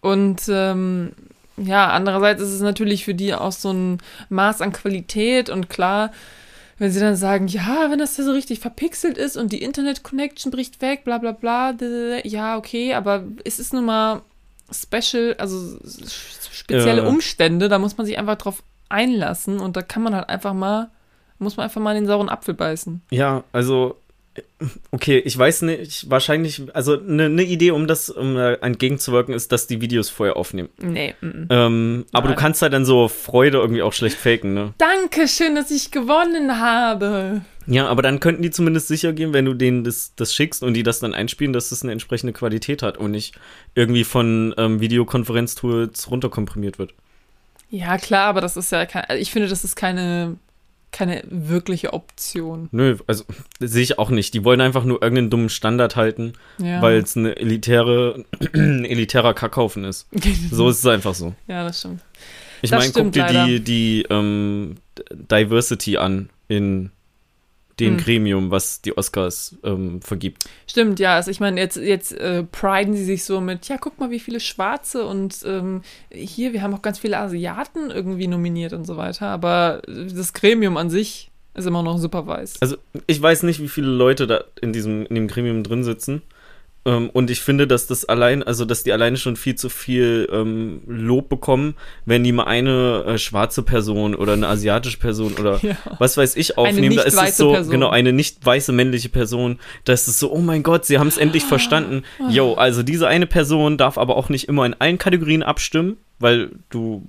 Und ähm, ja, andererseits ist es natürlich für die auch so ein Maß an Qualität und klar, wenn sie dann sagen, ja, wenn das da so richtig verpixelt ist und die Internet-Connection bricht weg, bla bla bla, ja, okay, aber es ist nun mal special, also spezielle Ja. Umstände, da muss man sich einfach drauf einlassen und da kann man halt einfach mal, muss man einfach mal in den sauren Apfel beißen. Ja, also, okay, ich weiß nicht, wahrscheinlich, also eine ne Idee, um das um da entgegenzuwirken, ist, dass die Videos vorher aufnehmen. Nee, mm, mm. Ähm, aber Nein. du kannst halt dann so Freude irgendwie auch schlecht faken, ne? Danke schön, dass ich gewonnen habe. Ja, aber dann könnten die zumindest sicher gehen, wenn du denen das, das schickst und die das dann einspielen, dass das eine entsprechende Qualität hat und nicht irgendwie von ähm, Videokonferenztools runterkomprimiert wird. Ja, klar, aber das ist ja kein, also ich finde, das ist keine, keine wirkliche Option. Nö, also sehe ich auch nicht. Die wollen einfach nur irgendeinen dummen Standard halten, Ja. weil es eine elitäre, ein elitärer Kackhaufen ist. So ist es einfach so. ja, das stimmt. Ich meine, guck dir leider. die, die ähm, Diversity an in dem Hm. Gremium, was die Oscars ähm, vergibt. Stimmt, ja. Also ich meine, jetzt, jetzt äh, priden sie sich so mit, ja, guck mal, wie viele Schwarze und ähm, hier, wir haben auch ganz viele Asiaten irgendwie nominiert und so weiter. Aber das Gremium an sich ist immer noch super weiß. Also ich weiß nicht, wie viele Leute da in diesem in dem Gremium drin sitzen. Ähm, und ich finde, dass das allein, also dass die alleine schon viel zu viel ähm, Lob bekommen, wenn die mal eine äh, schwarze Person oder eine asiatische Person oder Ja. was weiß ich aufnehmen. Da ist es so, Person. genau, eine nicht weiße männliche Person. Da ist es so, oh mein Gott, sie haben es endlich verstanden. Yo, also diese eine Person darf aber auch nicht immer in allen Kategorien abstimmen, weil du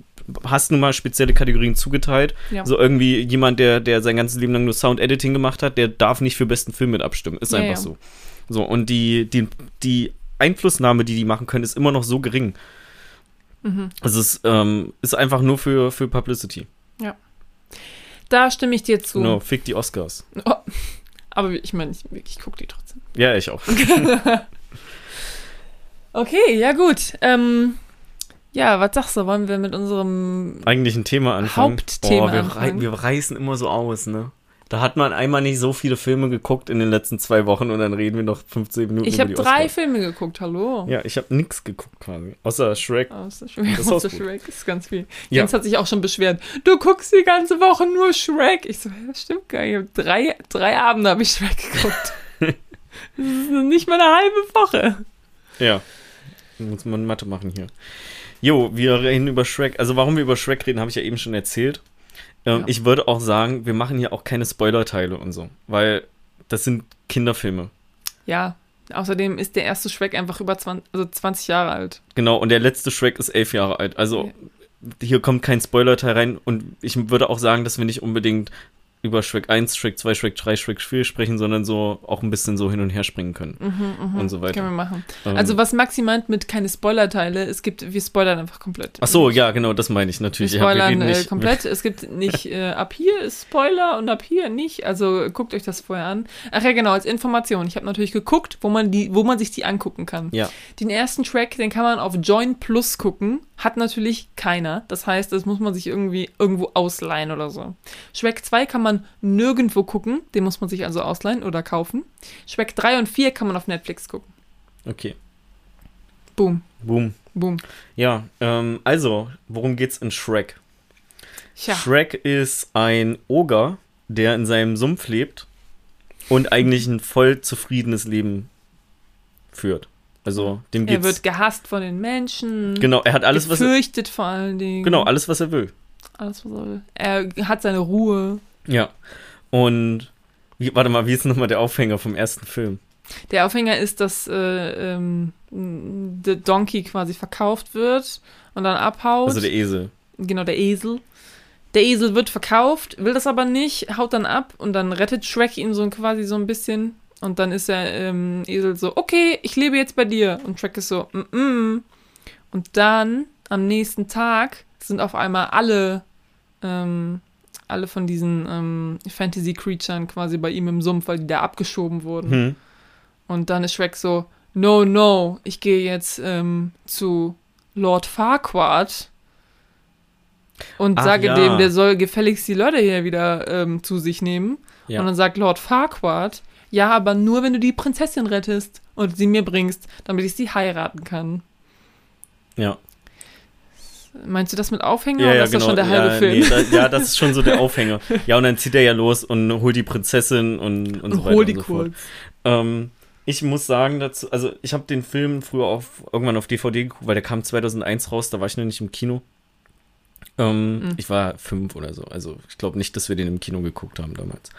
hast nun mal spezielle Kategorien zugeteilt. Ja. So irgendwie jemand, der, der sein ganzes Leben lang nur Sound Editing gemacht hat, der darf nicht für besten Film mit abstimmen. Ist Ja, einfach so. So, und die, die, die Einflussnahme, die die machen können, ist immer noch so gering. Mhm. Also es ähm, ist einfach nur für, für Publicity. Da stimme ich dir zu. Genau, fick die Oscars. Oh. Aber ich meine, ich, ich gucke die trotzdem. Ja, ich auch. Okay, ja gut. Ähm, ja, was sagst du? Wollen wir mit unserem Eigentlich ein Thema anfangen. Hauptthema Boah, wir, rei wir reißen immer so aus, ne? Da hat man einmal nicht so viele Filme geguckt in den letzten zwei Wochen und dann reden wir noch 15 Minuten Ich habe drei Oscars. Filme geguckt, hallo. Ja, ich habe nix geguckt quasi. Außer Shrek. Außer Shrek, Das außer. Shrek ist ganz viel. Ja. Jens hat sich auch schon beschwert. Du guckst die ganze Woche nur Shrek. Ich so, ja, das stimmt gar nicht. Drei, drei Abende habe ich Shrek geguckt. das ist nicht mal eine halbe Woche. Ja. Muss man Mathe machen hier. Jo, wir reden über Shrek. Also warum wir über Shrek reden, habe ich ja eben schon erzählt. Ähm, Ja. Ich würde auch sagen, wir machen hier auch keine Spoilerteile und so. Weil das sind Kinderfilme. Ja, außerdem ist der erste Shrek einfach über 20, also 20 Jahre alt. Genau, und der letzte Shrek ist elf Jahre alt. Also hier kommt kein Spoilerteil rein. Und ich würde auch sagen, dass wir nicht unbedingt über Shrek 1, Shrek 2, Shrek 3, Shrek 4 sprechen, sondern so auch ein bisschen so hin und her springen können. Und so weiter. Können wir machen. Ähm, Also was Maxi meint mit keine Spoilerteile, es gibt, wir spoilern einfach komplett. Ach so, ja, genau, das meine ich Wir natürlich. Ja, wir spoilern reden äh, nicht- komplett. Es gibt nicht, äh, ab hier ist Spoiler und ab hier nicht. Also guckt euch das vorher an. Ach ja, genau, als Information. Ich habe natürlich geguckt, wo man, die, wo man sich die angucken kann. Ja. Den ersten Track, den kann man auf Join Plus gucken. Hat natürlich keiner. Das heißt, das muss man sich irgendwie irgendwo ausleihen oder so. Shrek 2 kann man nirgendwo gucken. Den muss man sich also ausleihen oder kaufen. Shrek 3 und 4 kann man auf Netflix gucken. Okay. Boom, Boom. boom. Ja, ähm, also, worum geht's in Shrek? Tja. Shrek ist ein Oger, der in seinem Sumpf lebt und eigentlich ein voll zufriedenes Leben führt. Also, dem Er geht's. wird gehasst von den Menschen. genau, er hat alles, was er, gefürchtet vor allen Dingen. Genau, alles, was er will. alles, was er will. Er hat seine Ruhe. Ja. Und wie, warte mal, wie ist nochmal der Aufhänger vom ersten Film? Der Aufhänger ist, dass äh, ähm, der Donkey quasi verkauft wird und dann abhaut. Also der Esel. genau, der Esel. Der Esel wird verkauft, will das aber nicht, haut dann ab und dann rettet Shrek ihn so quasi so ein bisschen. Und dann ist der ähm, Esel so, okay, ich lebe jetzt bei dir. Und Shrek ist so, mm, mm. Und dann am nächsten Tag sind auf einmal alle, ähm, alle von diesen ähm, Fantasy-Creaturen quasi bei ihm im Sumpf, weil die da abgeschoben wurden. Hm. Und dann ist Shrek so, no, no, ich gehe jetzt ähm, zu Lord Farquaad und Ach, sage ja. dem, der soll gefälligst die Leute hier wieder ähm, zu sich nehmen. Ja. Und dann sagt Lord Farquaad, ja, aber nur, wenn du die Prinzessin rettest und sie mir bringst, damit ich sie heiraten kann. ja. Meinst du das mit Aufhänger Ja, oder ja, ist genau. das schon der halbe ja, Film? nee, da, ja, das ist schon so der Aufhänger. Ja, und dann zieht er ja los und holt die Prinzessin und, und, so und weiter hol die und so fort. kurz. Ähm, ich muss sagen dazu, also ich habe den Film früher auf, irgendwann auf DVD geguckt, weil der kam 2001 raus, da war ich noch nicht im Kino. Ähm, Mhm. Ich war fünf oder so, also ich glaube nicht, dass wir den im Kino geguckt haben damals.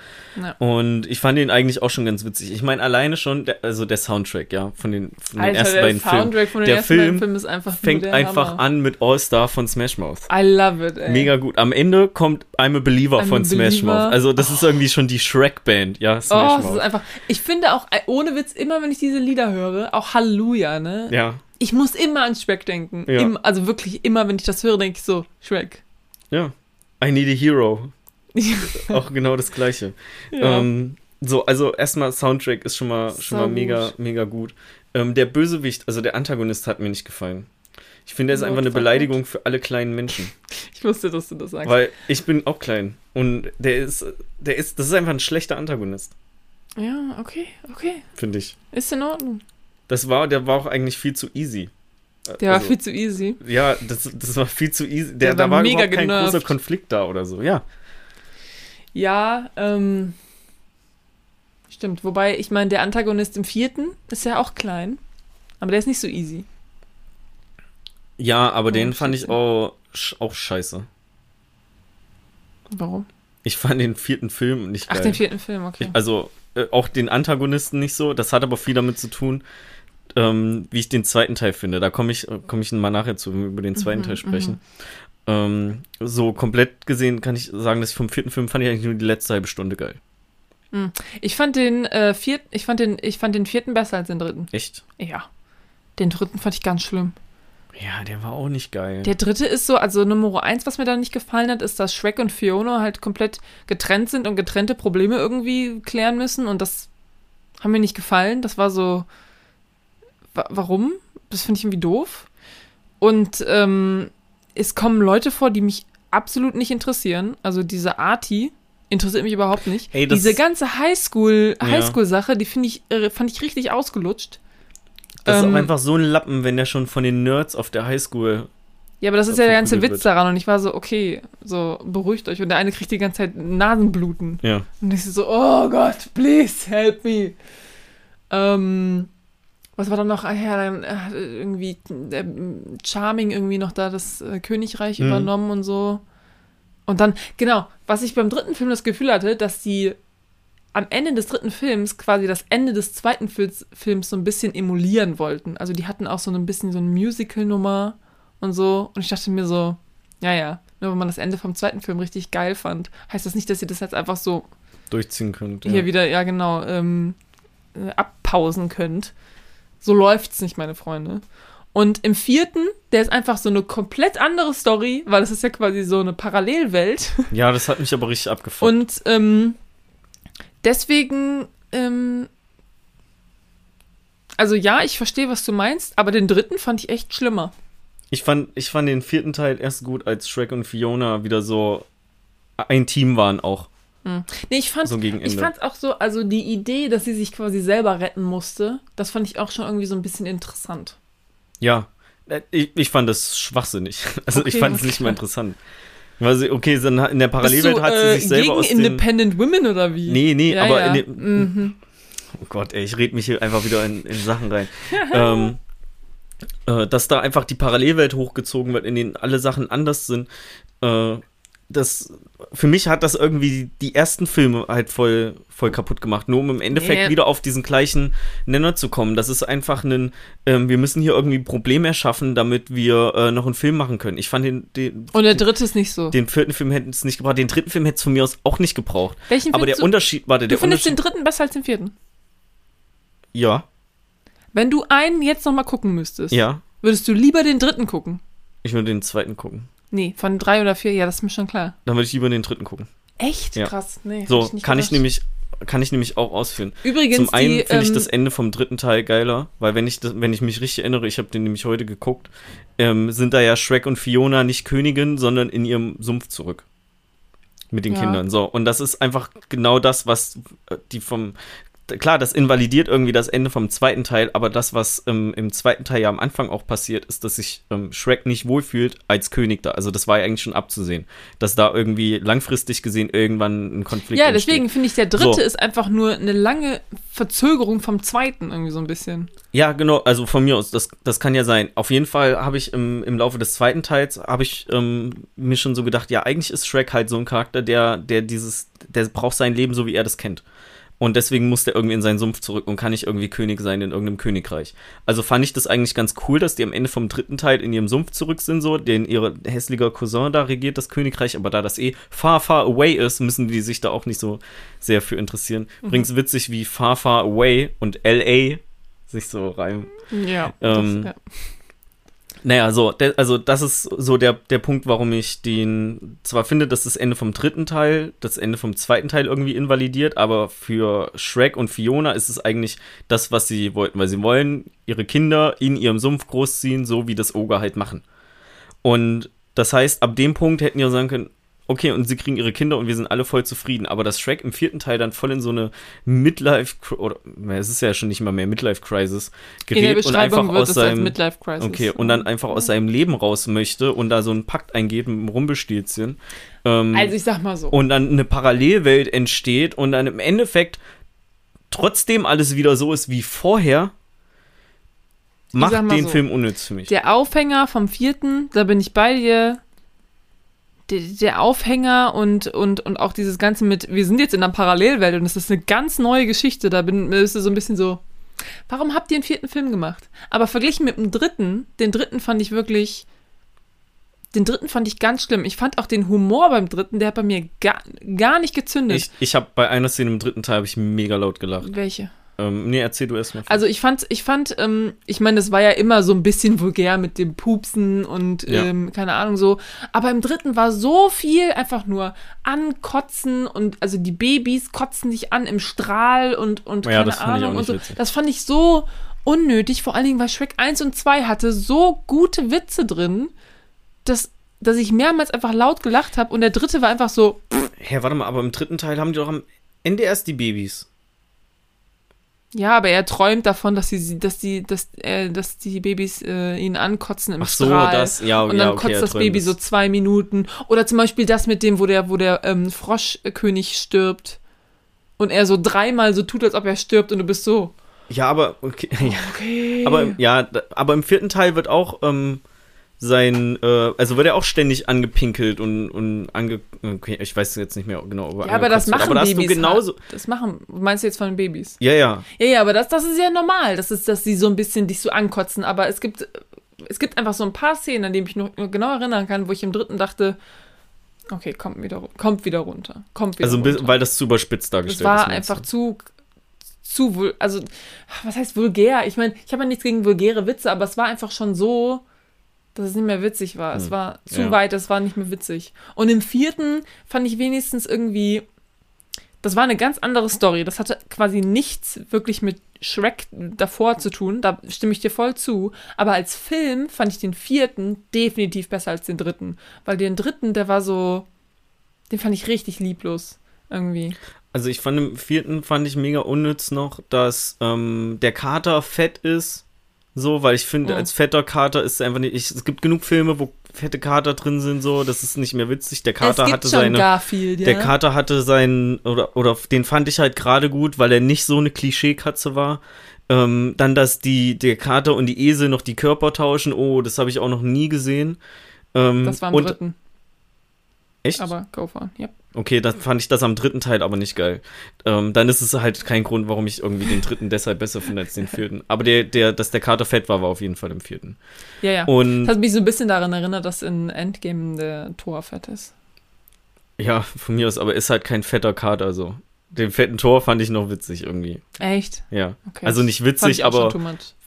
Ja. Und ich fand den eigentlich auch schon ganz witzig. Ich meine, alleine schon, der, also der Soundtrack, ja, von den, von den Alter, ersten der beiden Filmen, Soundtrack von den Der ersten beiden Film Filmen ist einfach fängt einfach Hammer. an mit All Star von Smash Mouth. I love it, ey. Mega gut. Am Ende kommt I'm a Believer I'm a von Smash Believer. Mouth. Also das ist irgendwie schon die Shrek-Band, ja, Oh, Smash ist Mouth. einfach. Ich finde auch, äh, ohne Witz, immer wenn ich diese Lieder höre, auch Halleluja, ne? Ja, Ich muss immer an Shrek denken. Ja. Im, also wirklich immer, wenn ich das höre, denke ich so, Shrek. ja. I need a hero. Auch genau das gleiche. Ja. Ähm, so, also erstmal Soundtrack ist schon mal, schon mal mega, gut. mega gut. Ähm, der Bösewicht, also der Antagonist hat mir nicht gefallen. Ich finde, er ist Lord einfach eine. Beleidigung für alle kleinen Menschen. ich wusste, dass du das sagst. Weil ich bin auch klein. Und der ist, der ist, das ist einfach ein schlechter Antagonist, ja, okay, okay. finde ich. Ist in Ordnung. Das war, der war auch eigentlich viel zu easy. Der war Also- viel zu easy. Ja, das, das war viel zu easy. Der, Der da war war mega überhaupt kein genervt. großer Konflikt da oder so. Ja. Ja, ähm. Stimmt. Wobei, ich meine, der Antagonist im vierten ist ja auch klein. Aber der ist nicht so easy. Ja, aber Oh, den fand ich auch, auch scheiße. Warum? Ich fand den vierten Film nicht Ach, geil. den vierten Film, okay. Ich, also äh, auch den Antagonisten nicht so. Das hat aber viel damit zu tun, ähm, wie ich den zweiten Teil finde. Da komme ich, komme ich mal nachher zu, wenn wir über den zweiten Mhm, Teil sprechen. Ähm, so komplett gesehen kann ich sagen, dass ich vom vierten Film fand ich eigentlich nur die letzte halbe Stunde geil. Ich fand den äh, vierten, ich fand den, ich fand den vierten besser als den dritten. Echt? Ja. Den dritten fand ich ganz schlimm. Ja, der war auch nicht geil. Der dritte ist so, also Nummer eins, was mir da nicht gefallen hat, ist, dass Shrek und Fiona halt komplett getrennt sind und getrennte Probleme irgendwie klären müssen und das haben mir nicht gefallen. Das war so, warum? Das finde ich irgendwie doof. Und ähm, es kommen Leute vor, die mich absolut nicht interessieren. Also diese Arti interessiert mich überhaupt nicht. Ey, diese ganze Highschool, Ja. Highschool-Sache, die finde ich, fand ich richtig ausgelutscht. das ist ähm, auch einfach so ein Lappen, wenn der schon von den Nerds auf der Highschool. Ja, aber das ist ja der ganze Witz wird. daran. Und ich war so, okay, so beruhigt euch. Und der eine kriegt die ganze Zeit Nasenbluten. Ja. Und ich so, oh Gott, please help me. Ähm, was war dann noch? Ah ja, dann hat irgendwie der Charming irgendwie noch da das äh, Königreich Mhm. übernommen und so. Und dann, genau, was ich beim dritten Film das Gefühl hatte, dass die am Ende des dritten Films quasi das Ende des zweiten Films so ein bisschen emulieren wollten. Also die hatten auch so ein bisschen so eine Musical-Nummer und so. Und ich dachte mir so, ja, ja, nur wenn man das Ende vom zweiten Film richtig geil fand, heißt das nicht, dass ihr das jetzt einfach so durchziehen könnt. hier Ja. wieder, ja genau, ähm, äh, abpausen könnt. So läuft's nicht, meine Freunde. Und im vierten, der ist einfach so eine komplett andere Story, weil es ist ja quasi so eine Parallelwelt. ja, das hat mich aber richtig abgefuckt. Und ähm, deswegen, ähm, also ja, ich verstehe, was du meinst, aber den dritten fand ich echt schlimmer. Ich fand, ich fand den vierten Teil erst gut, als Shrek und Fiona wieder so ein Team waren auch. Nee, ich fand So. Ich fand's auch so, also die Idee, dass sie sich quasi selber retten musste, das fand ich auch schon irgendwie so ein bisschen interessant. Ja, Äh, ich, ich fand das schwachsinnig. Also ich Okay, fand es nicht mal interessant. Weil sie, okay, dann in der Parallelwelt du, hat sie äh, sich selber gegen aus den... Independent Women oder wie? Nee, nee, Ja, aber ja. in den, mhm. Oh Gott, ey, ich rede mich hier einfach wieder in, in Sachen rein. ähm, äh, dass da einfach die Parallelwelt hochgezogen wird, in denen alle Sachen anders sind. Äh, das, für mich hat das irgendwie die ersten Filme halt voll, voll kaputt gemacht, nur um im Endeffekt Nee. wieder auf diesen gleichen Nenner zu kommen. Das ist einfach ein, ähm, wir müssen hier irgendwie ein Problem erschaffen, damit wir äh, noch einen Film machen können. Ich fand den, den, Und der dritte ist nicht so. den vierten Film hätten es nicht gebraucht, den dritten Film hätte es von mir aus auch nicht gebraucht. Welchen Aber der du, Unterschied, warte, du der findest den dritten besser als den vierten? ja, Wenn du einen jetzt nochmal gucken müsstest, ja, würdest du lieber den dritten gucken? ich würde den zweiten gucken. Nee, von drei oder vier, ja, das ist mir schon klar. Dann würde ich lieber den dritten gucken. Echt? Ja. Krass. Nee, So, nicht kann ich gedacht. nämlich, kann ich nämlich auch ausführen. Übrigens, Zum einen finde ich ähm, das Ende vom dritten Teil geiler, weil wenn ich, das, wenn ich mich richtig erinnere, ich habe den nämlich heute geguckt, ähm, sind da ja Shrek und Fiona nicht Königin, sondern in ihrem Sumpf zurück. Mit den Ja. Kindern. So, und das ist einfach genau das, was äh, die vom. Klar, das invalidiert irgendwie das Ende vom zweiten Teil, aber das, was ähm, im zweiten Teil ja am Anfang auch passiert, ist, dass sich ähm, Shrek nicht wohlfühlt als König da. Also das war ja eigentlich schon abzusehen, dass da irgendwie langfristig gesehen irgendwann ein Konflikt Ja, deswegen finde ich, der dritte So. ist einfach nur eine lange Verzögerung vom zweiten irgendwie so ein bisschen. Ja, genau, also von mir aus, das, das kann ja sein. Auf jeden Fall habe ich im, im Laufe des zweiten Teils, habe ich ähm, mir schon so gedacht, ja, eigentlich ist Shrek halt so ein Charakter, der, der dieses, der braucht sein Leben so, wie er das kennt. Und deswegen muss der irgendwie in seinen Sumpf zurück und kann nicht irgendwie König sein in irgendeinem Königreich. Also fand ich das eigentlich ganz cool, dass die am Ende vom dritten Teil in ihrem Sumpf zurück sind, so, den ihre hässlicher Cousin da regiert das Königreich, aber da das eh far, far away ist, müssen die sich da auch nicht so sehr für interessieren. Übrigens witzig, wie far, far away und LA sich so reimen. Ja. Ähm, das, ja. Naja, so, der, also das ist so der, der Punkt, warum ich den zwar finde, dass das Ende vom dritten Teil das Ende vom zweiten Teil irgendwie invalidiert, aber für Shrek und Fiona ist es eigentlich das, was sie wollten, weil sie wollen ihre Kinder in ihrem Sumpf großziehen, so wie das Oger halt machen. Und das heißt, ab dem Punkt hätten auch sagen können, okay, und sie kriegen ihre Kinder und wir sind alle voll zufrieden. Aber dass Shrek im vierten Teil dann voll in so eine Midlife, oder es ist ja schon nicht mal mehr Midlife Crisis, gerät und einfach aus seinem Midlife Crisis. Okay, und dann einfach aus seinem Leben raus möchte und da so einen Pakt eingeht mit dem Rumpelstilzchen. Ähm, Also ich sag mal so. und dann eine Parallelwelt entsteht und dann im Endeffekt trotzdem alles wieder so ist wie vorher, macht den so, Film unnütz für mich. Der Aufhänger vom vierten, da bin ich bei dir. Der, Aufhänger und, und, und auch dieses Ganze mit, wir sind jetzt in einer Parallelwelt und es ist eine ganz neue Geschichte. Da bin ist es so ein bisschen so, warum habt ihr einen vierten Film gemacht? Aber verglichen mit dem dritten, den dritten fand ich wirklich, den dritten fand ich ganz schlimm. Ich fand auch den Humor beim dritten, der hat bei mir gar, gar nicht gezündet. Ich, ich habe bei einer Szene im dritten Teil habe ich mega laut gelacht. Welche? Ähm, nee, erzähl du erst mal. Also ich fand, ich fand, ähm, ich meine, das war ja immer so ein bisschen vulgär mit dem Pupsen und Ja. ähm, keine Ahnung so. Aber im dritten war so viel einfach nur ankotzen und also die Babys kotzen sich an im Strahl und, und Ja, keine Ahnung und so. witzig. Das fand ich so unnötig, vor allen Dingen, weil Shrek 1 und 2 hatte so gute Witze drin, dass, dass ich mehrmals einfach laut gelacht habe und der dritte war einfach so, Hä, warte mal, aber im dritten Teil haben die doch am Ende erst die Babys. Ja, aber er träumt davon, dass sie, dass die, dass, äh, dass die Babys äh, ihn ankotzen im Ach so, Strahl. das, ja, und dann ja, okay, kotzt das Baby es. so zwei Minuten. Oder zum Beispiel das mit dem, wo der, wo der ähm, Froschkönig stirbt. Und er so dreimal so tut, als ob er stirbt und du bist so. Ja, aber okay, Okay. aber im- ja, aber im vierten Teil wird auch ähm, sein, äh, also wird er auch ständig angepinkelt und, und ange, okay, ich weiß jetzt nicht mehr genau, ob er ja, aber das angekotzt wird, machen aber Babys. genauso, halt. Das machen, meinst du jetzt von den Babys? ja, ja, Ja, ja, aber das, das ist ja normal. Das ist, dass sie so ein bisschen dich so ankotzen. Aber es gibt, es gibt einfach so ein paar Szenen, an denen ich mich noch genau erinnern kann, wo ich im dritten dachte, okay, kommt wieder, kommt wieder runter. Kommt wieder also runter. weil das zu überspitzt Das dargestellt war ist. du? einfach zu, zu, also, was heißt vulgär? Ich meine, ich habe ja nichts gegen vulgäre Witze, aber es war einfach schon so, dass es nicht mehr witzig war. Es Hm, war zu ja. weit, es war nicht mehr witzig. Und im vierten fand ich wenigstens irgendwie, das war eine ganz andere Story. Das hatte quasi nichts wirklich mit Shrek davor zu tun. Da stimme ich dir voll zu. Aber als Film fand ich den vierten definitiv besser als den dritten. Weil den dritten, der war so, den fand ich richtig lieblos. Irgendwie. Also ich fand im vierten fand ich mega unnütz noch, dass ähm, der Kater fett ist. So, weil ich finde, Oh. als fetter Kater ist er einfach nicht. Ich, es gibt genug Filme, wo fette Kater drin sind, so, das ist nicht mehr witzig. Der Kater es hatte seine. Garfield, ja. Der Kater hatte seinen, oder, oder den fand ich halt gerade gut, weil er nicht so eine Klischeekatze war. Ähm, dann, dass die, der Kater und die Esel noch die Körper tauschen, oh, das habe ich auch noch nie gesehen. Ähm, das war im und, dritten. Echt? Aber go for it. Yep. Okay, dann fand ich das am dritten Teil aber nicht geil. Ähm, dann ist es halt kein Grund, warum ich irgendwie den dritten deshalb besser finde als den vierten. Aber der, der, dass der Kater fett war, war auf jeden Fall im vierten. Ja, ja. Und Das hat mich so ein bisschen daran erinnert, dass in Endgame der Tor fett ist. ja, von mir aus, aber ist halt kein fetter Kater so. Den fetten Tor fand ich noch witzig irgendwie. Echt? Ja. Okay. Also nicht witzig, aber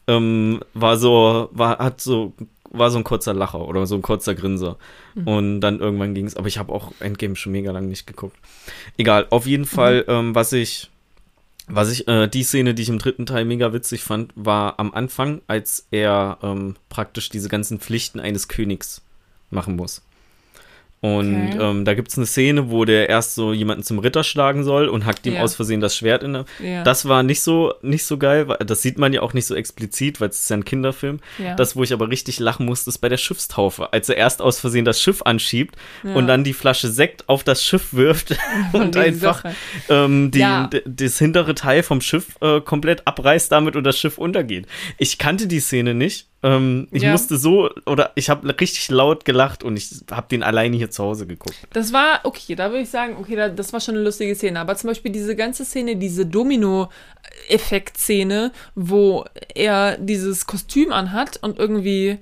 ähm, war so, war, hat so, war so ein kurzer Lacher oder so ein kurzer Grinser. Mhm. Und dann irgendwann ging es, aber ich habe auch Endgame schon mega lang nicht geguckt. Egal, auf Mhm. jeden Fall, ähm, was ich, was ich, äh, die Szene, die ich im dritten Teil mega witzig fand, war am Anfang, als er ähm, praktisch diese ganzen Pflichten eines Königs machen muss. Und Okay. ähm, da gibt es eine Szene, wo der erst so jemanden zum Ritter schlagen soll und hackt ihm Ja. aus Versehen das Schwert in der. Ja. Das war nicht so, nicht so geil, das sieht man ja auch nicht so explizit, weil es ist ja ein Kinderfilm. ja. Das, wo ich aber richtig lachen musste, ist bei der Schiffstaufe, als er erst aus Versehen das Schiff anschiebt Ja. und dann die Flasche Sekt auf das Schiff wirft und einfach ähm, die, Ja. das hintere Teil vom Schiff äh, komplett abreißt damit und das Schiff untergeht. Ich kannte die Szene nicht. Ähm, ich Ja. musste so, oder ich habe richtig laut gelacht und ich habe den alleine hier zu Hause geguckt. Das war, okay, da würde ich sagen, okay, da, das war schon eine lustige Szene. Aber zum Beispiel diese ganze Szene, diese Domino-Effekt-Szene, wo er dieses Kostüm anhat und irgendwie,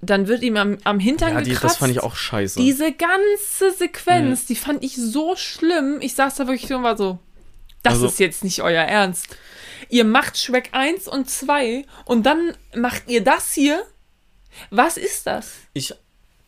dann wird ihm am, am Hintern Ja, die, gekratzt. das fand ich auch scheiße. Diese ganze Sequenz, die fand ich so schlimm. Ich saß da wirklich so und war so, das Also- ist jetzt nicht euer Ernst. Ihr macht Shrek 1 und 2 und dann macht ihr das hier? Was ist das? ich,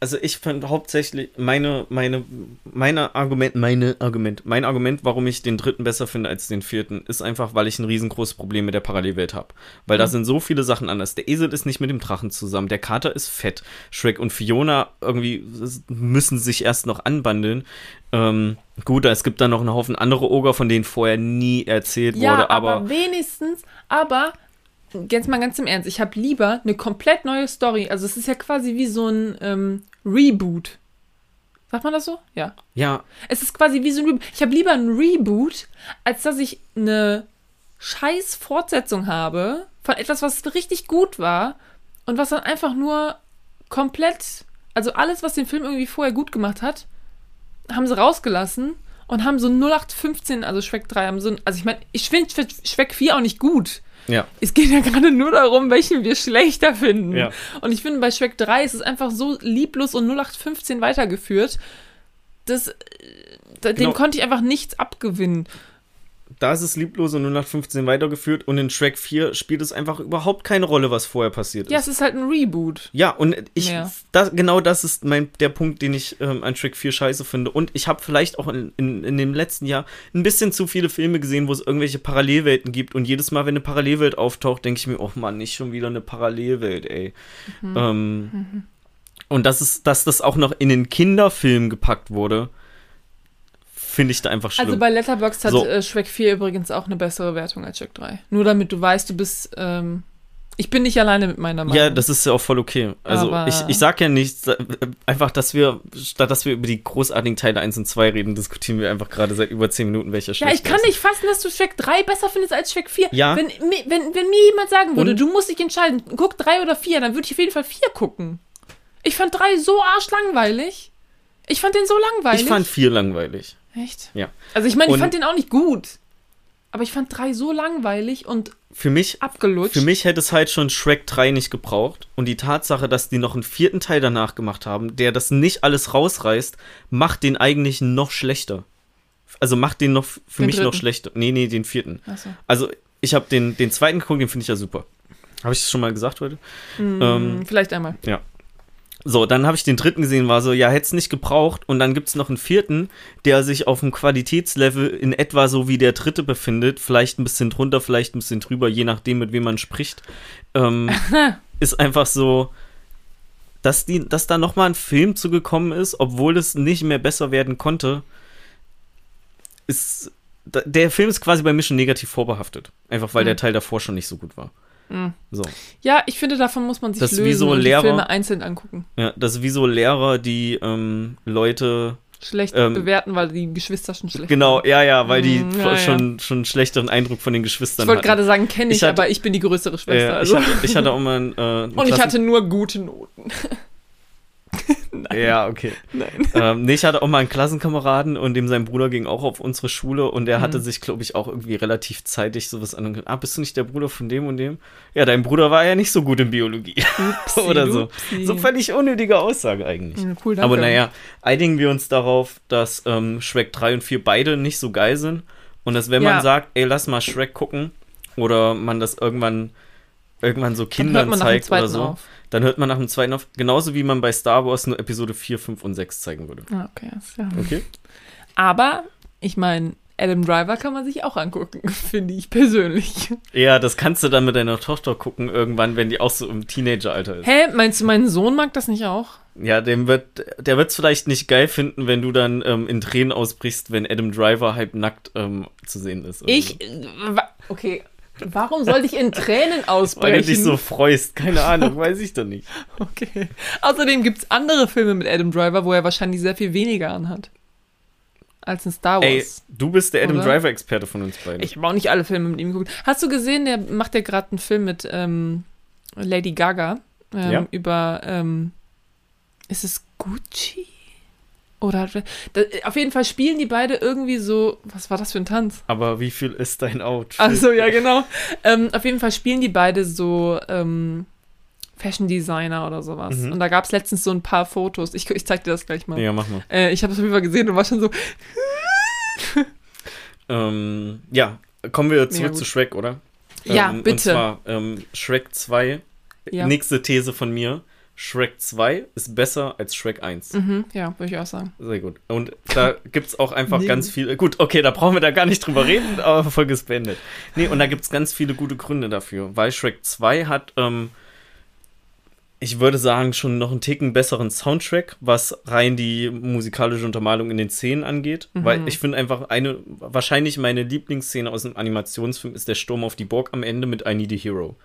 also ich fand hauptsächlich meine, meine, meine Argument, meine Argument, mein Argument, warum ich den dritten besser finde als den vierten, ist einfach, weil ich ein riesengroßes Problem mit der Parallelwelt habe. Weil da sind so viele Sachen anders. Der Esel ist nicht mit dem Drachen zusammen, der Kater ist fett, Shrek und Fiona irgendwie müssen sich erst noch anbandeln. Ähm, gut, es gibt dann noch einen Haufen andere Oger, von denen vorher nie erzählt Ja, wurde, aber, aber, wenigstens, aber jetzt mal ganz im Ernst, ich habe lieber eine komplett neue Story. Also es ist ja quasi wie so ein ähm, Reboot. Sagt man das so? Ja. ja, Es ist quasi wie so ein Reboot. Ich habe lieber ein Reboot, als dass ich eine scheiß Fortsetzung habe von etwas, was richtig gut war und was dann einfach nur komplett, also alles, was den Film irgendwie vorher gut gemacht hat, haben sie rausgelassen und haben so 0815, also Shrek 3, haben so, ein- also ich meine, ich finde Shrek 4 auch nicht gut. Ja. Es geht ja gerade nur darum, welchen wir schlechter finden. Ja. Und ich finde, bei Shrek 3 ist es einfach so lieblos und 0815 weitergeführt, dass äh, dem Genau. konnte ich einfach nichts abgewinnen. Da ist es lieblos und 0815 weitergeführt und in Shrek 4 spielt es einfach überhaupt keine Rolle, was vorher passiert Ja, ist. es ist halt ein Reboot. Ja, und ich, das, genau das ist mein, der Punkt, den ich ähm, an Shrek 4 scheiße finde. Und ich habe vielleicht auch in, in, in dem letzten Jahr ein bisschen zu viele Filme gesehen, wo es irgendwelche Parallelwelten gibt. Und jedes Mal, wenn eine Parallelwelt auftaucht, denke ich mir, oh Mann, nicht schon wieder eine Parallelwelt, ey. Mhm. Ähm, Und dass, es, dass das auch noch in den Kinderfilm gepackt wurde, finde ich da einfach schlimm. Also bei Letterboxd hat So. äh, Shrek 4 übrigens auch eine bessere Wertung als Shrek 3. Nur damit du weißt, du bist, ähm, ich bin nicht alleine mit meiner Meinung. Ja, das ist ja auch voll okay. Also Aber- ich, ich sag ja nicht, äh, einfach, dass wir, statt dass wir über die großartigen Teile 1 und 2 reden, diskutieren wir einfach gerade seit über 10 Minuten, welcher Ja, schlechter ich kann ist. nicht fassen, dass du Shrek 3 besser findest als Shrek 4. Ja. Wenn, wenn, wenn mir jemand sagen würde, Und- du musst dich entscheiden, guck 3 oder 4, dann würde ich auf jeden Fall 4 gucken. Ich fand 3 so arschlangweilig. Ich fand den so langweilig. Ich fand 4 langweilig. Echt? Ja. Also ich meine, ich Und- fand den auch nicht gut. Aber ich fand 3 so langweilig und Für mich, abgelutscht. für mich hätte es halt schon Shrek 3 nicht gebraucht. Und die Tatsache, dass die noch einen vierten Teil danach gemacht haben, der das nicht alles rausreißt, macht den eigentlich noch schlechter. Also macht den noch für Den mich noch dritten. schlechter. Nee, nee, den vierten. Achso. Also ich habe den, den zweiten geguckt, den finde ich ja super. Habe ich das schon mal gesagt heute? Hm, Ähm, vielleicht einmal. So, dann habe ich den dritten gesehen, war so, ja, hätte es nicht gebraucht. Und dann gibt es noch einen vierten, der sich auf dem Qualitätslevel in etwa so wie der dritte befindet. Vielleicht ein bisschen drunter, vielleicht ein bisschen drüber, je nachdem, mit wem man spricht. Ähm, ist einfach so, dass, die, dass da nochmal ein Film zugekommen ist, obwohl es nicht mehr besser werden konnte. Ist, der Film ist quasi bei mir schon negativ vorbehaftet. Einfach weil Hm. der Teil davor schon nicht so gut war. Hm. So. Ja, ich finde, davon muss man sich Das lösen so und Lehrer- die Filme einzeln angucken. Ja, das ist wie so Lehrer, die ähm, Leute Schlecht Ähm, bewerten, weil die Geschwister schon schlecht Genau, ja, ja, weil die Mm, ja, schon, schon einen schlechteren Eindruck von den Geschwistern Ich wollte gerade sagen, kenne ich, Ich hatte- aber ich bin die größere Schwester. Äh, also. ich, hatte, ich hatte auch mal einen, äh, einen Und ich Klassen- hatte nur gute Noten. nein. Ja, okay. Nein. ähm, nee, ich hatte auch mal einen Klassenkameraden und dem sein Bruder ging auch auf unsere Schule und der Mhm. hatte sich, glaube ich, auch irgendwie relativ zeitig sowas an. Ah, bist du nicht der Bruder von dem und dem? Ja, dein Bruder war ja nicht so gut in Biologie. Oder so. Upsi. So völlig unnötige Aussage eigentlich. Ja, cool, danke. Aber naja, einigen wir uns darauf, dass ähm, Shrek 3 und 4 beide nicht so geil sind. Und dass, wenn Ja. man sagt, ey, lass mal Shrek gucken, oder man das irgendwann, irgendwann so Kindern zeigt oder so, auf. Dann hört man nach dem zweiten auf. Genauso wie man bei Star Wars nur Episode 4, 5 und 6 zeigen würde. Ah, okay, ist ja. Okay? Aber, ich meine, Adam Driver kann man sich auch angucken, finde ich persönlich. Ja, das kannst du dann mit deiner Tochter gucken, irgendwann, wenn die auch so im Teenageralter ist. Hä, meinst du, mein Sohn mag das nicht auch? Ja, dem wird, der wird es vielleicht nicht geil finden, wenn du dann ähm, in Tränen ausbrichst, wenn Adam Driver halb nackt ähm, zu sehen ist. Ich, äh, okay, warum sollte ich in Tränen Weil ausbrechen? du dich so freust, keine Ahnung, weiß ich doch nicht. Okay. Außerdem gibt es andere Filme mit Adam Driver, wo er wahrscheinlich sehr viel weniger anhat. Als in Star Wars. Ey, du bist der Adam? Driver-Experte von uns beiden. Ich habe auch nicht alle Filme mit ihm geguckt. Hast du gesehen, der macht ja gerade einen Film mit ähm, Lady Gaga ähm, Ja. über, ähm, ist es Gucci? Oder auf jeden Fall spielen die beide irgendwie so, was war das für ein Tanz? Aber wie viel ist dein Outfit? Also ja, genau. ähm, auf jeden Fall spielen die beide so ähm, Fashion Designer oder sowas. Mhm. Und da gab es letztens so ein paar Fotos. Ich, ich zeig dir das gleich mal. Ja, mach mal. Äh, ich habe es auf jeden Fall gesehen und war schon so, Ähm, ja, kommen wir zurück zu Shrek, oder? Ja, ähm, Und bitte. zwar ähm, Shrek 2, Ja. nächste These von mir. Shrek 2 ist besser als Shrek 1. mhm, ja, würde ich auch sagen. Sehr gut. Und da gibt es auch einfach Nee. ganz viele. Gut, okay, da brauchen wir da gar nicht drüber reden, aber Folge ist beendet. Nee, und da gibt es ganz viele gute Gründe dafür. Weil Shrek 2 hat, ähm, ich würde sagen, schon noch einen Ticken besseren Soundtrack, was rein die musikalische Untermalung in den Szenen angeht. Mhm. Weil ich finde einfach eine, wahrscheinlich meine Lieblingsszene aus einem Animationsfilm ist der Sturm auf die Burg am Ende mit I Need a Hero.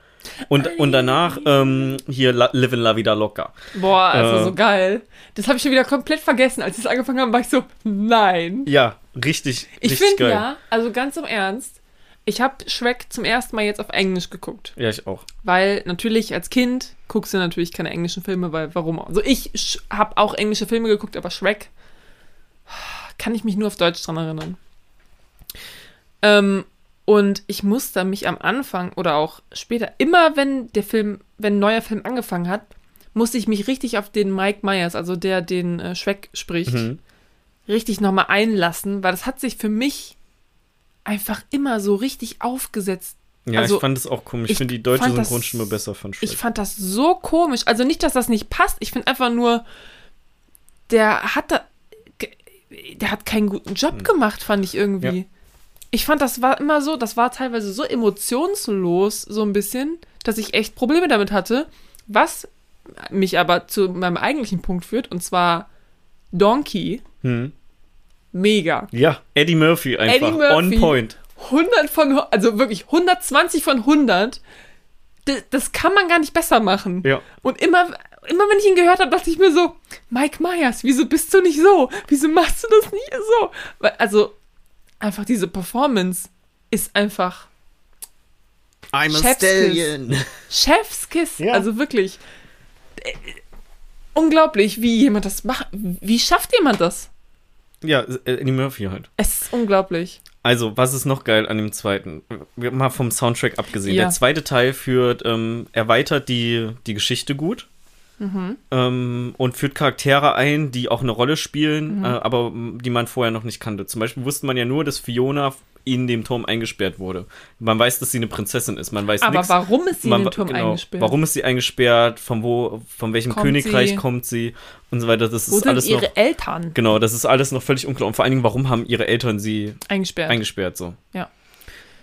Und, und danach ähm, hier La Live in La Vida Loca. Boah, also Äh. so geil. Das habe ich schon wieder komplett vergessen. Als ich es angefangen habe, war ich so, nein. Ja, richtig, Ich richtig finde geil. ja, also ganz im Ernst, ich habe Shrek zum ersten Mal jetzt auf Englisch geguckt. Ja, ich auch. Weil natürlich als Kind guckst du natürlich keine englischen Filme, weil warum? auch? Also ich habe auch englische Filme geguckt, aber Shrek kann ich mich nur auf Deutsch dran erinnern. Ähm, und ich musste mich am Anfang oder auch später, immer wenn der Film, wenn ein neuer Film angefangen hat, musste ich mich richtig auf den Mike Myers, also der den äh, Shrek spricht, Mhm. richtig nochmal einlassen, weil das hat sich für mich einfach immer so richtig aufgesetzt. Ja, Also, ich fand es auch komisch. Ich finde die deutsche fand das- Synchronstimme besser von Shrek. Ich fand das so komisch. Also nicht, dass das nicht passt. Ich finde einfach nur, der hat da, der hat keinen guten Job Hm. gemacht, fand ich irgendwie. Ja. Ich fand, das war immer so, das war teilweise so emotionslos, so ein bisschen, dass ich echt Probleme damit hatte. Was mich aber zu meinem eigentlichen Punkt führt, und zwar Donkey. Hm. Mega. Ja, Eddie Murphy einfach. Eddie Murphy. On point. 100 von, also wirklich 120 von 100. Das, das kann man gar nicht besser machen. Ja. Und immer, immer wenn ich ihn gehört habe, dachte ich mir so, Mike Myers, wieso bist du nicht so? Wieso machst du das nicht so? Weil, also, einfach diese Performance ist einfach I'm a Stallion. Chefskiss. Ja. Also wirklich. äh, Unglaublich, wie jemand das macht. Wie schafft jemand das? Ja, Eddie Murphy halt. Es ist unglaublich. Also, was ist noch geil an dem zweiten? Wir- Mal vom Soundtrack abgesehen. Ja. Der zweite Teil führt, ähm, erweitert die, die Geschichte gut. Mhm. Ähm, und führt Charaktere ein, die auch eine Rolle spielen, Mhm. äh, aber die man vorher noch nicht kannte. Zum Beispiel wusste man ja nur, dass Fiona in dem Turm eingesperrt wurde. Man weiß, dass sie eine Prinzessin ist. Man weiß Aber nichts. warum ist sie Man in den Turm genau, eingesperrt? Warum ist sie eingesperrt? Von wo, von welchem Kommt Königreich sie? kommt sie? Und so weiter. Das Wo ist sind alles ihre noch. Eltern Genau, das ist alles noch völlig unklar. Und vor allen Dingen, warum haben ihre Eltern sie eingesperrt? eingesperrt so? Ja.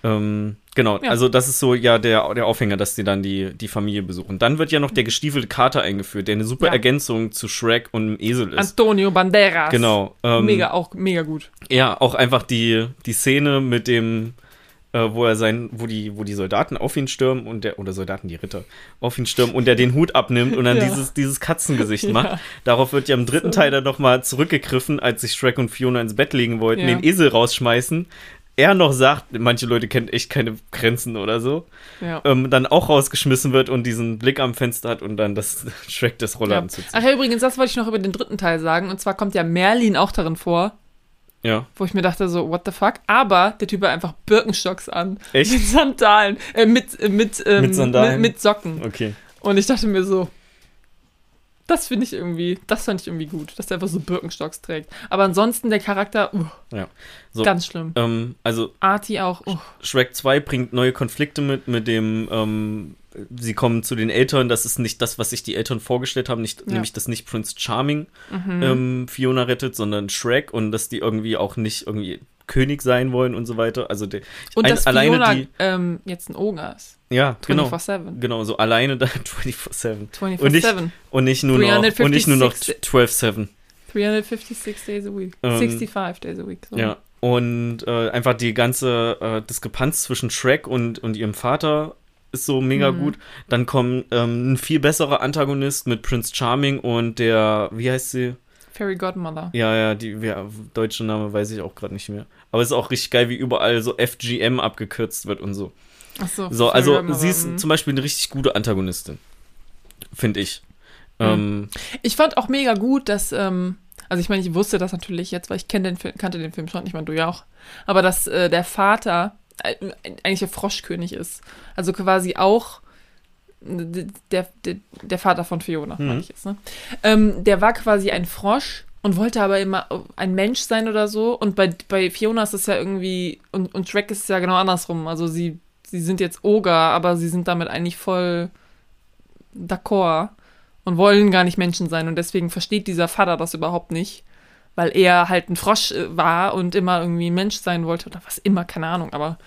Ähm, genau, Ja. also das ist so ja der, der Aufhänger, dass die dann die, die Familie besuchen. Dann wird ja noch der gestiefelte Kater eingeführt, der eine super Ja. Ergänzung zu Shrek und dem Esel ist. Antonio Banderas. Genau. Ähm, Mega, auch mega gut. Ja, auch einfach die, die Szene mit dem, äh, wo er sein, wo die, wo die Soldaten auf ihn stürmen und der, oder Soldaten, die Ritter, auf ihn stürmen und der den Hut abnimmt und dann Ja. dieses, dieses Katzengesicht macht. Darauf wird ja im dritten So. Teil dann nochmal zurückgegriffen, als sich Shrek und Fiona ins Bett legen wollten, den Esel rausschmeißen. Er noch sagt, manche Leute kennen echt keine Grenzen oder so, Ja. ähm, dann auch rausgeschmissen wird und diesen Blick am Fenster hat und dann das Shrek des ja. Rollladen Ach ja, übrigens, das wollte ich noch über den dritten Teil sagen. Und zwar kommt ja Merlin auch darin vor, Ja, wo ich mir dachte so, what the fuck? Aber der Typ hat einfach Birkenstocks an. Echt? Mit Sandalen. Äh, mit, äh, mit, ähm, Mit Sandalen? Mit, mit Socken. okay. Und ich dachte mir so, das finde ich irgendwie, das fand ich irgendwie gut, dass der einfach so Birkenstocks trägt. Aber ansonsten der Charakter, uh, Ja. So. ganz schlimm. Ähm, also Artie auch, uh, Shrek 2 bringt neue Konflikte mit, mit dem, ähm, sie kommen zu den Eltern, das ist nicht das, was sich die Eltern vorgestellt haben, nicht, Ja. nämlich, dass nicht Prince Charming mhm. ähm, Fiona rettet, sondern Shrek und dass die irgendwie auch nicht irgendwie König sein wollen und so weiter. Also der, Und ein- dass alleine Fiona die, ähm, jetzt ein Oger ist. ja, genau, 24-7. genau, so alleine da 24-7 Und 24-7. und nicht nur noch, und nicht nur noch 356 12-7. 356 days a week. Ähm, 65 days a week. So. Ja. Und äh, einfach die ganze äh, Diskrepanz zwischen Shrek und, und ihrem Vater ist so mega Mhm. gut. Dann kommt ähm, ein viel besserer Antagonist mit Prince Charming und der, wie heißt sie? Fairy Godmother. Ja, ja, die ja, deutsche Name weiß ich auch gerade nicht mehr. Aber es ist auch richtig geil, wie überall so FGM abgekürzt wird und so. Achso. So, also sie ist zum Beispiel eine richtig gute Antagonistin. Finde ich. Mhm. Ähm, Ich fand auch mega gut, dass, ähm, also ich meine, ich wusste das natürlich jetzt, weil ich den Film, kannte den Film schon, ich meine, du ja auch, aber dass äh, der Vater äh, eigentlich der Froschkönig ist. Also quasi auch der, der, der Vater von Fiona, Mhm. meine ich jetzt, ne? Ähm, der war quasi ein Frosch und wollte aber immer ein Mensch sein oder so. Und bei, bei Fiona ist es ja irgendwie, und, und Shrek ist es ja genau andersrum. Also sie, sie sind jetzt Oger, aber sie sind damit eigentlich voll d'accord und wollen gar nicht Menschen sein. Und deswegen versteht dieser Vater das überhaupt nicht, weil er halt ein Frosch äh, war und immer irgendwie ein Mensch sein wollte oder was immer, keine Ahnung. Aber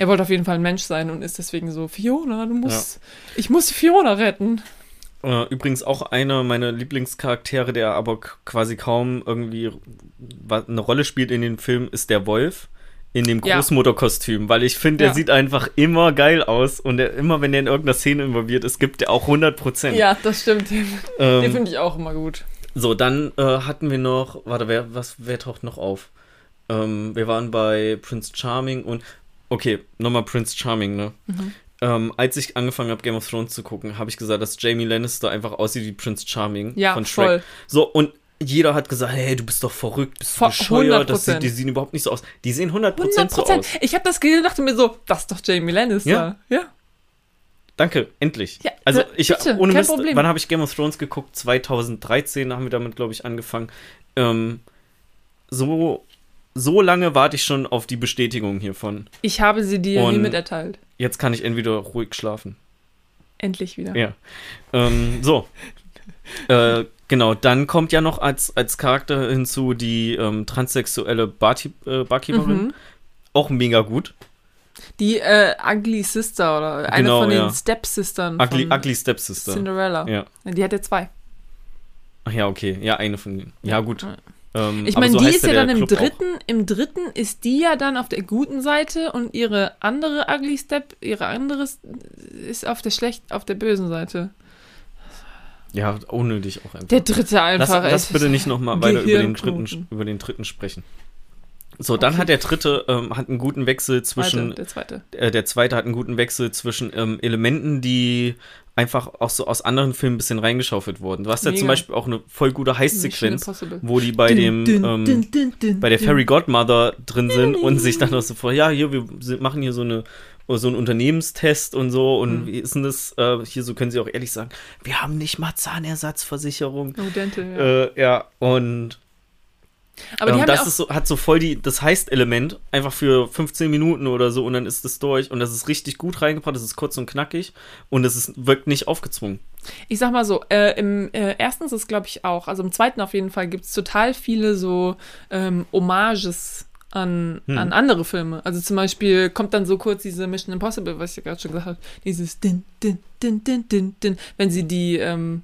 er wollte auf jeden Fall ein Mensch sein und ist deswegen so, Fiona, du musst, ich muss Fiona retten. Äh, übrigens auch einer meiner Lieblingscharaktere, der aber quasi kaum irgendwie eine Rolle spielt in den Film, ist der Wolf in dem Ja. Großmutterkostüm, weil ich finde, der Ja. sieht einfach immer geil aus und der, immer, wenn der in irgendeiner Szene involviert ist, gibt der auch 100 Prozent. Ja, das stimmt. Den, den ähm, finde ich auch immer gut. so, dann äh, hatten wir noch, warte, wer, was, wer taucht noch auf? Ähm, wir waren bei Prince Charming und, okay, nochmal Prince Charming, ne? Mhm. Ähm, als ich angefangen habe, Game of Thrones zu gucken, habe ich gesagt, dass Jamie Lannister einfach aussieht wie Prince Charming Ja, von Shrek. voll. So, und jeder hat gesagt, hey, du bist doch verrückt, bist du bescheuert, das 100%. sieht, die sehen überhaupt nicht so aus. Die sehen 100%, 100 so aus. Ich habe das gesehen und dachte mir so, das ist doch Jamie Lannister. Ja. ja. Danke, endlich. Ja, also ich bitte, ohne Mist, Problem. wann habe ich Game of Thrones geguckt? 2013 haben wir damit, glaube ich, angefangen. Ähm, so, so lange warte ich schon auf die Bestätigung hiervon. Ich habe sie dir Und- hiermit erteilt. Jetzt kann ich entweder ruhig schlafen. Endlich wieder. Ja. Ähm, so. äh, genau, dann kommt ja noch als, als Charakter hinzu die ähm, transsexuelle Barkeep, äh, Barkeeperin. Mhm. Auch mega gut. Die äh, Ugly Sister oder eine Genau, von den ja. Stepsistern Ugly, Ugly Stepsister. Cinderella. Ja. Die hat ja zwei. Ach ja, okay. Ja, eine von denen. Ja, gut. Ja. Ähm, Ich meine, so die ist ja der dann im Club auch. dritten, im dritten ist die ja dann auf der guten Seite und ihre andere Ugly Step, ihre andere ist auf der schlecht, auf der bösen Seite. Ja, unnötig auch einfach. Der dritte Lass, einfach. lass ey. bitte nicht nochmal weiter über den, dritten, über den dritten sprechen. So, dann Okay. hat der dritte ähm, hat einen guten Wechsel zwischen Zweite, der zweite. äh, der zweite hat einen guten Wechsel zwischen ähm, Elementen, die einfach auch so aus anderen Filmen ein bisschen reingeschaufelt wurden. Du hast ja Mega. zum Beispiel auch eine voll gute Heißsequenz, wo die bei dem ähm, bei der Fairy Godmother drin sind und sich dann auch so vor, ja, hier, wir machen hier so eine so einen Unternehmenstest und so und Mhm. wie ist denn das? Äh, hier, so können sie auch ehrlich sagen, wir haben nicht mal Zahnersatzversicherung. Oh, Dental, ja. Äh, ja, und Aber die ähm, das ja so, hat so voll die, das heißt Element, einfach für 15 Minuten oder so und dann ist es durch und das ist richtig gut reingebracht, das ist kurz und knackig und es ist, wirkt nicht aufgezwungen. ich sag mal so, äh, im äh, ersten ist es glaube ich auch, also im zweiten auf jeden Fall gibt es total viele so ähm, Hommages an, Hm. an andere Filme. Also zum Beispiel kommt dann so kurz diese Mission Impossible, was ich ja gerade schon gesagt habe, dieses Din, Din, Din, Din, Din, Din, wenn sie die ähm,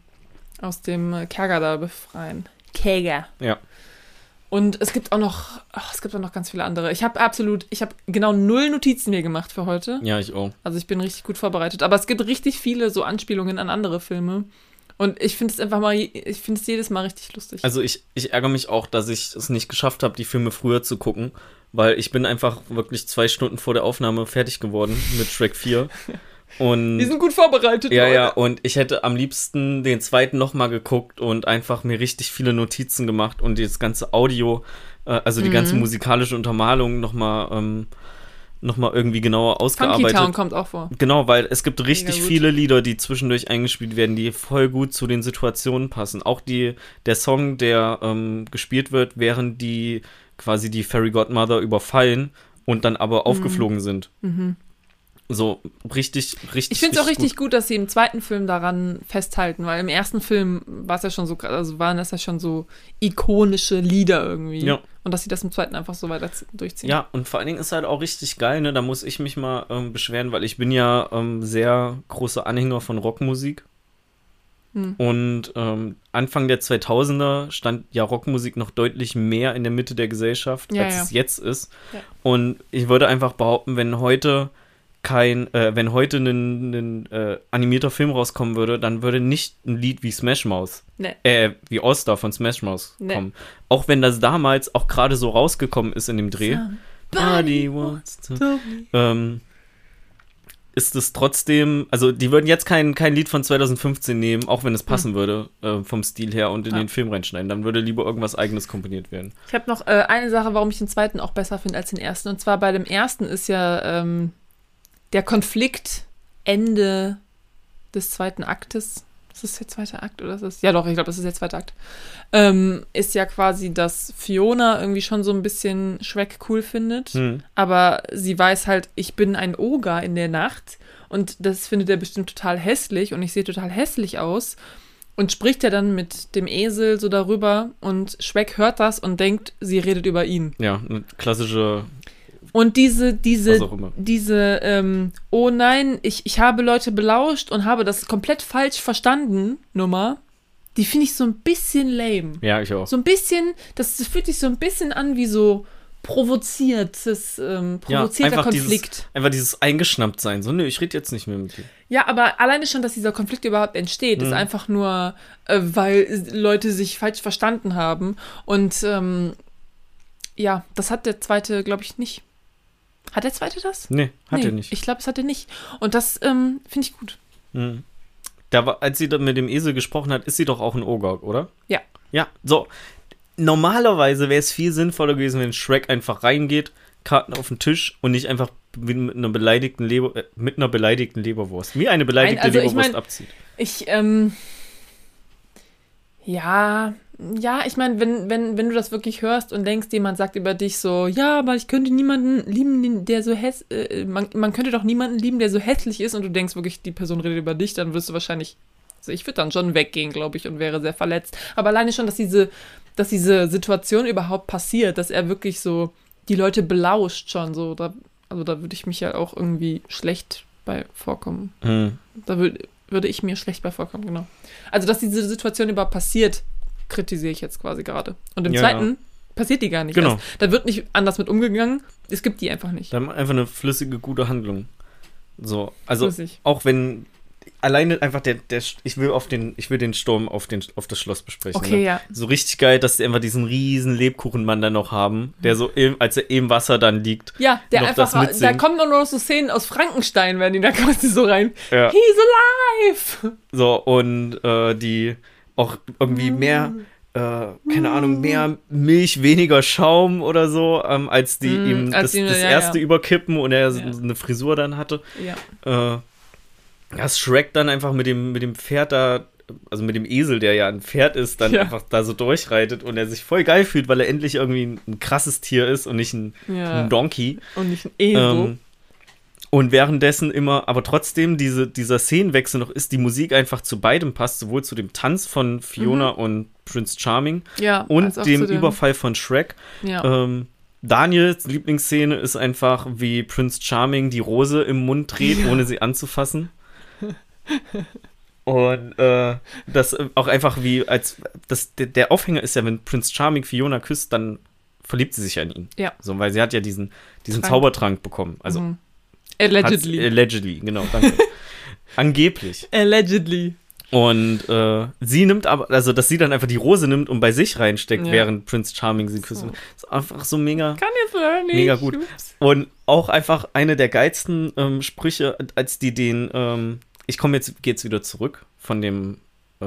aus dem Kerker da befreien. Käger. Ja. Und es gibt auch noch, ach, es gibt auch noch ganz viele andere. Ich habe absolut, ich habe genau null Notizen mir gemacht für heute. Ja, ich auch. Also ich bin richtig gut vorbereitet. Aber es gibt richtig viele so Anspielungen an andere Filme. Und ich finde es einfach mal, ich finde es jedes Mal richtig lustig. Also ich, ich ärgere mich auch, dass ich es nicht geschafft habe, die Filme früher zu gucken, weil ich bin einfach wirklich zwei Stunden vor der Aufnahme fertig geworden mit Shrek 4. Und Wir sind gut vorbereitet. ja, Leute. ja, und ich hätte am liebsten den zweiten nochmal geguckt und einfach mir richtig viele Notizen gemacht und das ganze Audio, äh, also die ganze musikalische Untermalung nochmal ähm, noch mal irgendwie genauer Funky ausgearbeitet. Town kommt auch vor. Genau, weil es gibt richtig viele Lieder, die zwischendurch eingespielt werden, die voll gut zu den Situationen passen. Auch die, der Song, der ähm, gespielt wird, während die quasi die Fairy Godmother überfallen und dann Mhm. aber aufgeflogen sind. So richtig, richtig. Ich finde es auch richtig gut. dass sie im zweiten Film daran festhalten, weil im ersten Film war es ja schon so, also waren das ja schon so ikonische Lieder irgendwie. Ja. Und dass sie das im zweiten einfach so weiter durchziehen. Ja, und vor allen Dingen ist halt auch richtig geil, ne? Da muss ich mich mal ähm, beschweren, weil ich bin ja ähm, sehr großer Anhänger von Rockmusik. Hm. Und ähm, Anfang der 2000er stand ja Rockmusik noch deutlich mehr in der Mitte der Gesellschaft, Ja, als ja. es jetzt ist. Ja. Und ich würde einfach behaupten, wenn heute kein, äh, wenn heute ein, äh, animierter Film rauskommen würde, dann würde nicht ein Lied wie Smash Mouth, Nee. äh, wie All-Star von Smash Mouth Nee. kommen. Auch wenn das damals auch gerade so rausgekommen ist in dem Dreh. Body wants to. Ähm, ist es trotzdem, also die würden jetzt kein, kein Lied von 2015 nehmen, auch wenn es passen würde, äh, vom Stil her und in Ja. den Film reinschneiden. Dann würde lieber irgendwas eigenes komponiert werden. Ich habe noch äh, eine Sache, warum ich den zweiten auch besser finde als den ersten. Und zwar bei dem ersten ist ja ähm, der Konflikt Ende des zweiten Aktes. Ist das der zweite Akt oder ist das? Ja, doch, ich glaube, das ist der zweite Akt. Ähm, ist ja quasi, dass Fiona irgendwie schon so ein bisschen Shrek cool findet. Hm. Aber sie weiß halt, ich bin ein Oger in der Nacht und das findet er bestimmt total hässlich und ich sehe total hässlich aus. Und spricht ja dann mit dem Esel so darüber und Shrek hört das und denkt, sie redet über ihn. Ja, eine klassische, Und diese, diese, diese, ähm, oh nein, ich, ich habe Leute belauscht und habe das komplett falsch verstanden, Nummer, die finde ich so ein bisschen lame. Ja, ich auch. So ein bisschen, das, das fühlt sich so ein bisschen an wie so provoziertes, ähm, Ja, provozierter einfach Konflikt. Dieses, einfach dieses eingeschnappt sein. So, nö, ich rede jetzt nicht mehr mit dir. Ja, aber alleine schon, dass dieser Konflikt überhaupt entsteht, Mhm. ist einfach nur, äh, weil Leute sich falsch verstanden haben. Und ähm, ja, das hat der zweite, glaube ich, nicht. Hat der zweite das? Nee, hat nee, er nicht. Ich glaube, es hat er nicht. Und das ähm, finde ich gut. Mhm. Da war, als sie mit dem Esel gesprochen hat, ist sie doch auch ein Ogre, oder? Ja. Ja, so. Normalerweise wäre es viel sinnvoller gewesen, wenn Shrek einfach reingeht, Karten auf den Tisch und nicht einfach mit einer beleidigten Leber, äh, mit einer beleidigten Leberwurst, wie eine beleidigte also ich Leberwurst mein- abzieht. Ich, ähm, ja, ja, ich meine, wenn, wenn, wenn du das wirklich hörst und denkst, jemand sagt über dich so, ja, aber ich könnte niemanden lieben, der so häss, äh, man, man könnte doch niemanden lieben, der so hässlich ist und du denkst wirklich, die Person redet über dich, dann wirst du wahrscheinlich, also ich würde dann schon weggehen, glaube ich, und wäre sehr verletzt. Aber alleine schon, dass diese, dass diese Situation überhaupt passiert, dass er wirklich so die Leute belauscht schon, so, da, also da würde ich mich ja auch irgendwie schlecht bei vorkommen. Hm. Da würd, würde ich mir schlecht bei vorkommen, genau. Also, dass diese Situation überhaupt passiert, kritisiere ich jetzt quasi gerade. Und im Ja, zweiten passiert die gar nicht. Genau. Erst. Da wird nicht anders mit umgegangen. Es gibt die einfach nicht. Dann einfach eine flüssige, gute Handlung. So, also Flüssig. auch wenn alleine einfach der, der ich will auf den, ich will den Sturm auf den auf das Schloss besprechen. Okay, ne? ja. So richtig geil, dass die einfach diesen riesen Lebkuchenmann da noch haben, der so im, als er im Wasser dann liegt. Ja, der einfach, da kommen nur noch so Szenen aus Frankenstein, werden die da quasi so rein. Ja. He's alive! So, und äh, die auch irgendwie mehr, äh, keine Ahnung, mehr Milch, weniger Schaum oder so, ähm, als die Mm, ihm als das, die- das ja, erste ja. überkippen und er so Ja. eine Frisur dann hatte. Ja. Äh, das Shrek dann einfach mit dem, mit dem Pferd da, also mit dem Esel, der ja ein Pferd ist, dann einfach da so durchreitet und er sich voll geil fühlt, weil er endlich irgendwie ein, ein krasses Tier ist und nicht ein, ein Donkey. Und nicht ein Esel. Ähm, und währenddessen immer, aber trotzdem diese, dieser Szenenwechsel noch ist, die Musik einfach zu beidem passt, sowohl zu dem Tanz von Fiona und Prince Charming ja, und dem dem- Überfall von Shrek. Ja. Ähm, Daniels Lieblingsszene ist einfach, wie Prince Charming die Rose im Mund dreht, Ja. ohne sie anzufassen. Und äh, das äh, auch einfach wie, als das, der, der Aufhänger ist ja, wenn Prince Charming Fiona küsst, dann verliebt sie sich an ihn. Ja. So, weil sie hat ja diesen, diesen Trank. Zaubertrank bekommen. Also Mhm. Hat's- Allegedly. Allegedly, genau, danke. Angeblich. Allegedly. Und äh, sie nimmt aber, also dass sie dann einfach die Rose nimmt und bei sich reinsteckt, Ja. während Prince Charming sie küsst. So. Ist einfach so mega. Kann jetzt leider nicht. Mega gut. Ups. Und auch einfach eine der geilsten ähm, Sprüche, als die den, ähm, ich komme jetzt, gehe jetzt wieder zurück von dem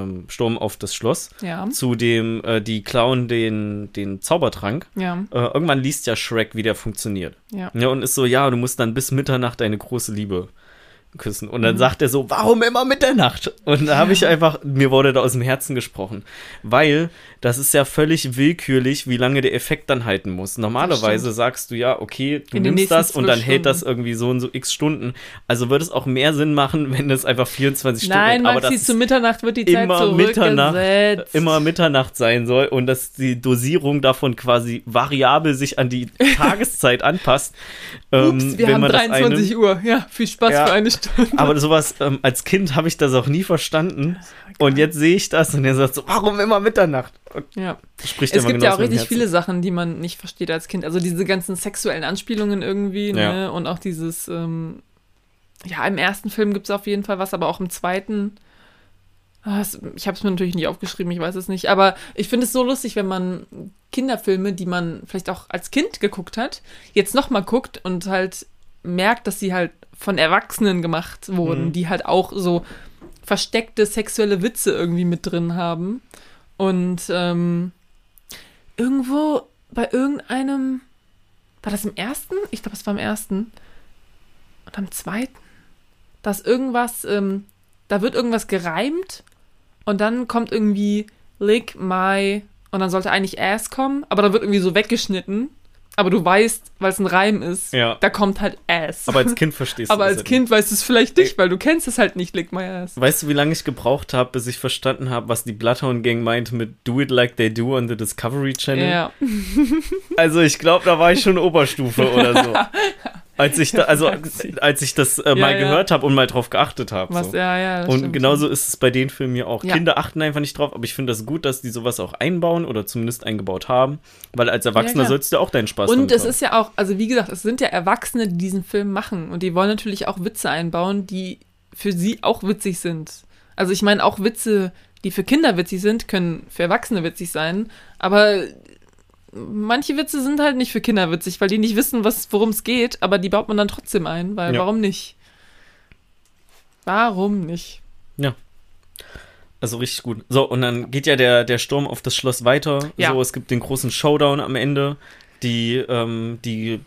ähm, Sturm auf das Schloss Ja, zu dem, äh, die klauen den, den Zaubertrank. ja, Äh, irgendwann liest ja Shrek, wie der funktioniert. ja. Ja, und ist so, ja, du musst dann bis Mitternacht deine große Liebe küssen. Und dann Mhm. sagt er so, warum immer Mitternacht? Und da habe ich einfach, mir wurde da aus dem Herzen gesprochen. Weil das ist ja völlig willkürlich, wie lange der Effekt dann halten muss. Normalerweise sagst du ja, okay, du In nimmst das und dann hält das irgendwie so und so x Stunden. Also würde es auch mehr Sinn machen, wenn es einfach 24 Stunden Nein, hält. Aber Maxi, das zu Mitternacht wird die Zeit immer Mitternacht, immer Mitternacht sein soll und dass die Dosierung davon quasi variabel sich an die Tageszeit anpasst. ähm, Ups, wir wenn haben man das 23 Uhr. Ja, viel Spaß Ja. für eine Stunde. Aber sowas, ähm, als Kind habe ich das auch nie verstanden. Und jetzt sehe ich das und er sagt so, warum immer Mitternacht? Und Ja. spricht Es immer gibt ja auch richtig viele Sachen, die man nicht versteht als Kind. Also diese ganzen sexuellen Anspielungen irgendwie, Ja. ne? Und auch dieses, ähm, ja, im ersten Film gibt es auf jeden Fall was, aber auch im zweiten. Ah, Ich habe es mir natürlich nicht aufgeschrieben, ich weiß es nicht. Aber ich finde es so lustig, wenn man Kinderfilme, die man vielleicht auch als Kind geguckt hat, jetzt nochmal guckt und halt merkt, dass sie halt von Erwachsenen gemacht wurden, Mhm. die halt auch so versteckte sexuelle Witze irgendwie mit drin haben. Und ähm, irgendwo bei irgendeinem, war das im ersten? Ich glaube, es war im ersten. Und am zweiten? Da ist irgendwas, ähm, da wird irgendwas gereimt und dann kommt irgendwie Lick My und dann sollte eigentlich Ass kommen, aber da wird irgendwie so weggeschnitten. Aber du weißt, weil es ein Reim ist, Ja. da kommt halt Ass. Aber als Kind verstehst du Aber das als halt Kind weißt du es vielleicht nicht, weil du kennst es halt nicht, Lick My Ass. nicht. Weißt du, wie lange ich gebraucht habe, bis ich verstanden habe, was die Bloodhound Gang meinte mit Do It Like They Do on the Discovery Channel? Ja. Also ich glaube, da war ich schon Oberstufe oder so. Als ich da, also als ich das äh, mal ja. gehört habe und mal drauf geachtet habe. So. ja, ja. Und stimmt genauso ist es bei den Filmen ja auch. Ja. Kinder achten einfach nicht drauf, aber ich finde das gut, dass die sowas auch einbauen oder zumindest eingebaut haben, weil als Erwachsener sollst du auch deinen Spaß Und damit es haben. ist ja auch, also wie gesagt, es sind ja Erwachsene, die diesen Film machen. Und die wollen natürlich auch Witze einbauen, die für sie auch witzig sind. Also ich meine, auch Witze, die für Kinder witzig sind, können für Erwachsene witzig sein. Aber manche Witze sind halt nicht für Kinder witzig, weil die nicht wissen, was, worum es geht. Aber die baut man dann trotzdem ein, weil Ja. warum nicht? Warum nicht? Also richtig gut. So, und dann geht ja der, der Sturm auf das Schloss weiter. Ja. So, es gibt den großen Showdown am Ende. Die, ähm, die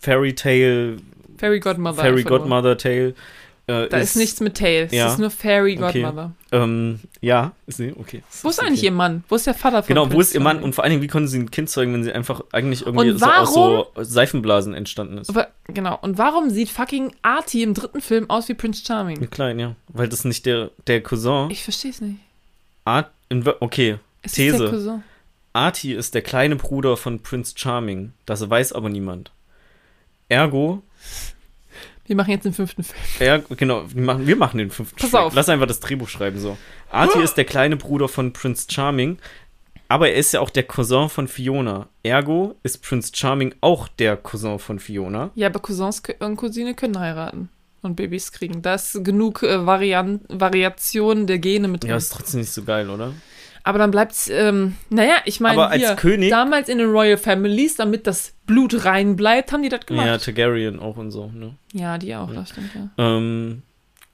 Fairy Tale, Fairy Godmother. Fairy. Godmother Tale. Äh, Da ist, nichts mit Tails. Ja. Es ist nur Fairy Okay. Godmother. Ähm, ja, ist sie? Okay. Wo ist okay. eigentlich ihr Mann? Wo ist der Vater von Genau, wo Prinz ist ihr Mann? Und vor allen Dingen, wie konnten sie ein Kind zeugen, wenn sie einfach eigentlich irgendwie so aus so Seifenblasen entstanden ist? Aber, genau. Und warum sieht fucking Artie im dritten Film aus wie Prince Charming? Klein, ja. Weil das nicht der, der Cousin. Ich verstehe es nicht. Art, okay, Ist These. Das der Cousin? Artie ist der kleine Bruder von Prince Charming. Das weiß aber niemand. Ergo, Wir machen jetzt den fünften Film. er, genau, wir machen, wir machen den fünften Pass Shrek. auf. Lass einfach das Drehbuch schreiben so. Artie ist der kleine Bruder von Prince Charming, aber er ist ja auch der Cousin von Fiona. Ergo ist Prince Charming auch der Cousin von Fiona. Ja, aber Cousins und Cousine können heiraten und Babys kriegen. Da ist genug äh, Varian Variation der Gene mit drin. Ja, ist trotzdem nicht so geil, oder? Aber dann bleibt's, ähm, naja, ich meine, hier, König- damals in den Royal Families, damit das Blut rein bleibt, haben die das Ja, gemacht. Targaryen auch und so, ne? Ja, die auch, das stimmt, ja. Ähm,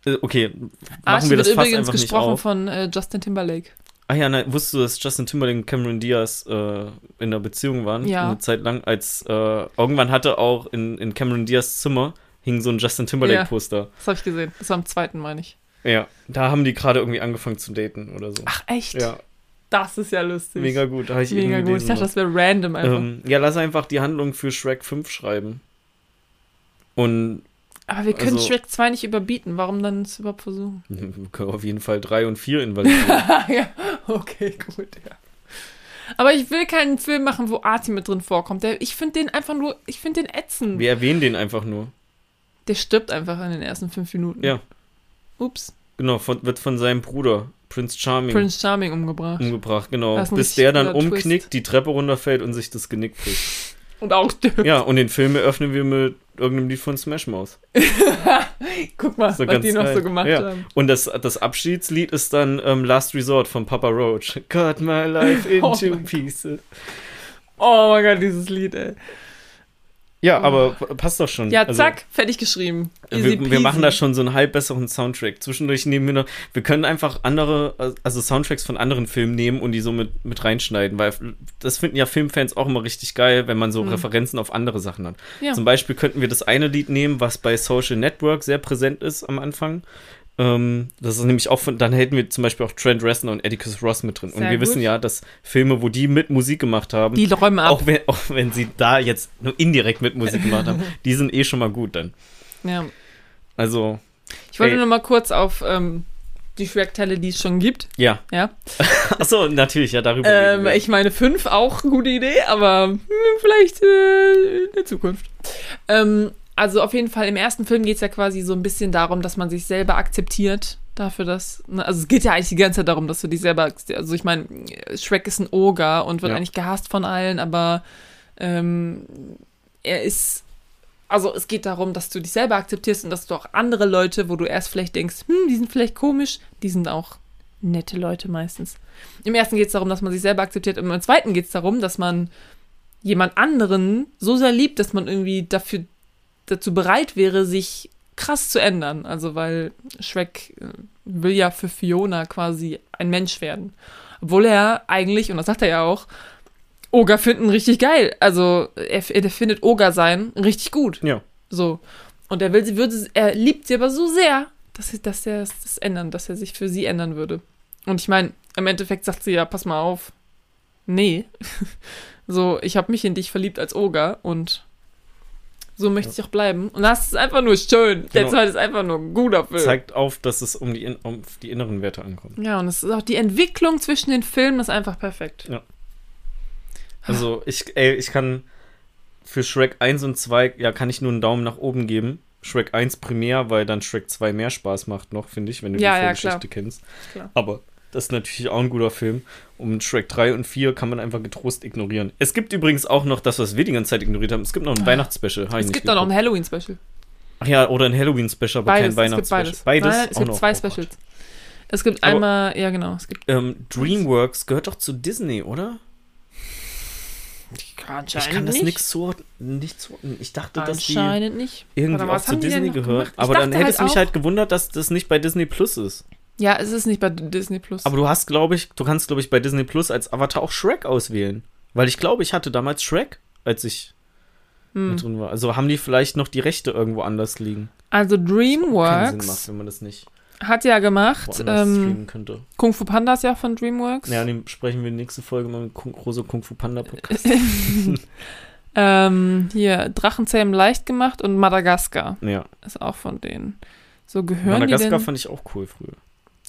äh, okay, machen Archie wir wird das fast übrigens einfach nicht gesprochen auf. von äh, Justin Timberlake. Ah ja, nein, wusstest du, dass Justin Timberlake und Cameron Diaz äh, in einer Beziehung waren? Ja. Eine Zeit lang, als äh, irgendwann hatte auch in, in Cameron Diaz Zimmer hing so ein Justin Ja. Timberlake-Poster. Das habe ich gesehen. Das war am zweiten, meine ich. Ja. da haben die gerade irgendwie angefangen zu daten oder so. Ach, echt? ja, Das ist ja lustig. mega gut. Da hab ich Mega gut. Ich dachte, das wäre random einfach. ähm, Ja, lass einfach die Handlung für Shrek 5 schreiben. Und Aber wir können also- Shrek 2 nicht überbieten. Warum dann es überhaupt versuchen? wir können auf jeden Fall 3 und 4 invalidieren. ja, okay, gut, ja. Aber ich will keinen Film machen, wo Artie mit drin vorkommt. Der, ich finde den einfach nur, ich finde den ätzend. wir erwähnen den einfach nur. Der stirbt einfach in den ersten fünf Minuten. Ja. Ups, Genau, von, wird von seinem Bruder, Prince Charming, Prince Charming umgebracht. umgebracht. Genau, bis der dann umknickt, die Treppe runterfällt und sich das Genick bricht. Und auch stirbt. Ja, und den Film eröffnen wir mit irgendeinem Lied von Smash Mouth. Guck mal, So was die noch geil. so gemacht Ja. haben. Und das, das Abschiedslied ist dann ähm, Last Resort von Papa Roach. Cut my life Oh into mein pieces. Oh mein Gott, dieses Lied, ey. Ja, aber p- passt doch schon. Ja, Also, zack, fertig geschrieben. Wir, wir machen da schon so einen halb besseren Soundtrack. Zwischendurch nehmen wir noch, wir können einfach andere, also Soundtracks von anderen Filmen nehmen und die so mit, mit reinschneiden, weil das finden ja Filmfans auch immer richtig geil, wenn man so Mhm. Referenzen auf andere Sachen hat. Ja. Zum Beispiel könnten wir das eine Lied nehmen, was bei Social Network sehr präsent ist am Anfang. Ähm, das ist nämlich auch von, dann hätten wir zum Beispiel auch Trent Reznor und Atticus Ross mit drin. und Sehr wir gut. wissen ja, dass Filme, wo die mit Musik gemacht haben, Die räumen ab. auch wenn, auch wenn sie da jetzt nur indirekt mit Musik gemacht haben, die sind eh schon mal gut dann. Ja. Also, Ich wollte Ey. nur mal kurz auf ähm, die Shrek-Teile, die es schon gibt. ja. Ja. Achso, natürlich, ja, darüber. Ähm, ich meine, fünf auch eine gute Idee, aber hm, vielleicht äh, in der Zukunft. Ähm, also auf jeden Fall, im ersten Film geht es ja quasi so ein bisschen darum, dass man sich selber akzeptiert dafür, dass, ne, also es geht ja eigentlich die ganze Zeit darum, dass du dich selber, akzeptierst. also ich meine, Shrek ist ein Ogre und wird Ja. eigentlich gehasst von allen, aber ähm, er ist, also es geht darum, dass du dich selber akzeptierst und dass du auch andere Leute, wo du erst vielleicht denkst, hm, die sind vielleicht komisch, die sind auch nette Leute meistens. Im ersten geht es darum, dass man sich selber akzeptiert. Und im zweiten geht es darum, dass man jemand anderen so sehr liebt, dass man irgendwie dafür dazu bereit wäre, sich krass zu ändern. Also weil Shrek äh, will ja für Fiona quasi ein Mensch werden. Obwohl er eigentlich, und das sagt er ja auch, Oger finden richtig geil. Also er, er findet Oger sein richtig gut. Ja. So. Und er will sie, würde, er liebt sie aber so sehr, dass, sie- dass er das ändern, dass er sich für sie ändern würde. Und ich meine, im Endeffekt sagt sie ja, pass mal auf. Nee. so, ich habe mich in dich verliebt als Oger und so möchte ich auch bleiben. Und das ist einfach nur schön. Der Genau. zweite ist einfach nur ein guter Film. Zeigt auf, dass es um die, um die inneren Werte ankommt. Ja, und es ist auch die Entwicklung zwischen den Filmen ist einfach perfekt. Also, ich, ey, ich kann für Shrek 1 und 2, ja, kann ich nur einen Daumen nach oben geben. Shrek 1 primär, weil dann Shrek 2 mehr Spaß macht noch, finde ich, wenn du Ja, die ja, Vorgeschichte klar. kennst. Klar. Aber das ist natürlich auch ein guter Film. Und Shrek 3 und 4 kann man einfach getrost ignorieren. Es gibt übrigens auch noch das, was wir die ganze Zeit ignoriert haben. Es gibt noch ein Weihnachtsspecial. Ah. Es nicht gibt noch ein. Halloween-Special. Ach ja, oder ein Halloween-Special, aber Beides, kein es Weihnachtsspecial. beides. Nein, es gibt noch. zwei Oh. Specials. Es gibt Aber- einmal, ja genau, es gibt Ähm, DreamWorks gehört doch zu Disney, oder? Ich kann das nix so, nicht so. Ich dachte, dass die nicht. irgendwie auch zu Disney gehört. Aber dann hätte halt es mich halt gewundert, dass das nicht bei Disney Plus ist. Ja, es ist nicht bei Disney Plus. Aber du hast, glaube ich, du kannst, glaube ich, bei Disney Plus als Avatar auch Shrek auswählen. Weil ich glaube, ich hatte damals Shrek, als ich Hm. mit drin war. Also haben die vielleicht noch die Rechte irgendwo anders liegen. Also Sinn macht, DreamWorks wenn man das nicht hat ja gemacht, ähm, könnte. Kung Fu Panda ist ja von DreamWorks. Ja, dem sprechen wir nächste Folge mal mit Kung, Rose Kung Fu Panda Podcast. ähm, hier, Drachenzähmen leicht gemacht und Madagaskar ja. ist auch von denen. So gehören Madagaskar die denn? fand ich auch cool früher.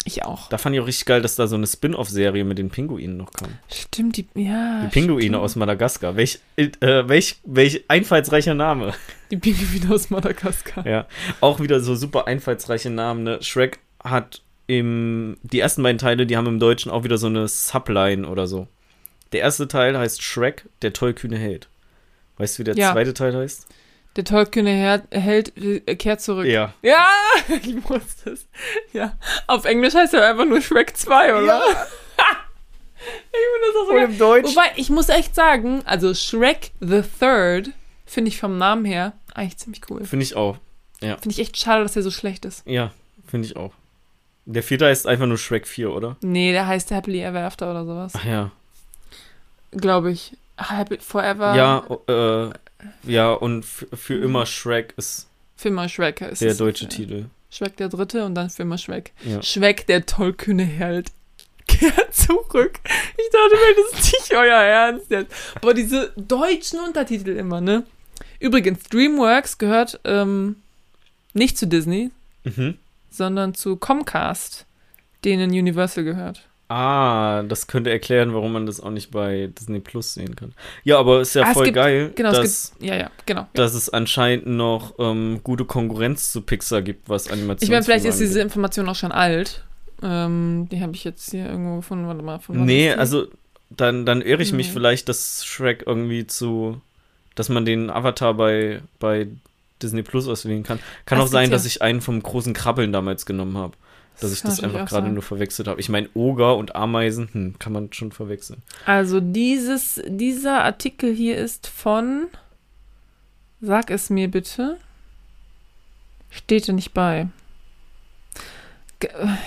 Ich auch. Da fand ich auch richtig geil, dass da so eine Spin-off-Serie mit den Pinguinen noch kam. Stimmt, die, ja. Die Pinguine stimmt. aus Madagaskar. Welch, äh, welch, welch einfallsreicher Name. Die Pinguine aus Madagaskar. Ja. Auch wieder so super einfallsreiche Namen. Ne? Shrek hat im, die ersten beiden Teile, die haben im Deutschen auch wieder so eine Subline oder so. Der erste Teil heißt Shrek, der tollkühne Held. Weißt du, wie der Ja. zweite Teil heißt? Der tollkühne Held äh, kehrt zurück. Ja. Ja, ich wusste es. Ja. Auf Englisch heißt er einfach nur Shrek 2, oder? ich finde das auch so geil. im Deutsch. Wobei, ich muss echt sagen, also Shrek the Third finde ich vom Namen her eigentlich ziemlich cool. Finde ich auch. Finde ich echt schade, dass der so schlecht ist. Ja, finde ich auch. Der vierte heißt einfach nur Shrek 4, oder? Nee, der heißt Happily Ever After oder sowas. Ach ja. Glaube ich. Happy Forever. Ja, äh, ja, und für immer Shrek ist Für immer Shrek ist der deutsche Ja. Titel. Shrek der dritte und dann für immer Shrek. Ja. Shrek der tollkühne Held. Kehrt zurück. Ich dachte mir, das ist nicht euer Ernst jetzt. Aber diese deutschen Untertitel immer, ne? Übrigens, DreamWorks gehört ähm, nicht zu Disney, Mhm. sondern zu Comcast, denen Universal gehört. Ah, das könnte erklären, warum man das auch nicht bei Disney Plus sehen kann. Ja, aber ist ja Ah, voll gibt- geil, Genau, dass, es gibt. Ja, ja, genau. dass es anscheinend noch ähm, gute Konkurrenz zu Pixar gibt, was Animation Ich meine, vielleicht ist diese Information auch schon alt. Ähm, die habe ich jetzt hier irgendwo gefunden. Warte mal. Von Nee, also dann, dann irre ich mich Nee. vielleicht, dass Shrek irgendwie zu dass man den Avatar bei, bei Disney Plus auswählen kann. Kann Das auch sein, gibt's dass ich einen vom großen Krabbeln damals genommen habe. Dass ich kann das einfach gerade nur verwechselt habe. Ich meine, Oger und Ameisen, hm, kann man schon verwechseln. Also dieses, dieser Artikel hier ist von, sag es mir bitte, steht da nicht bei.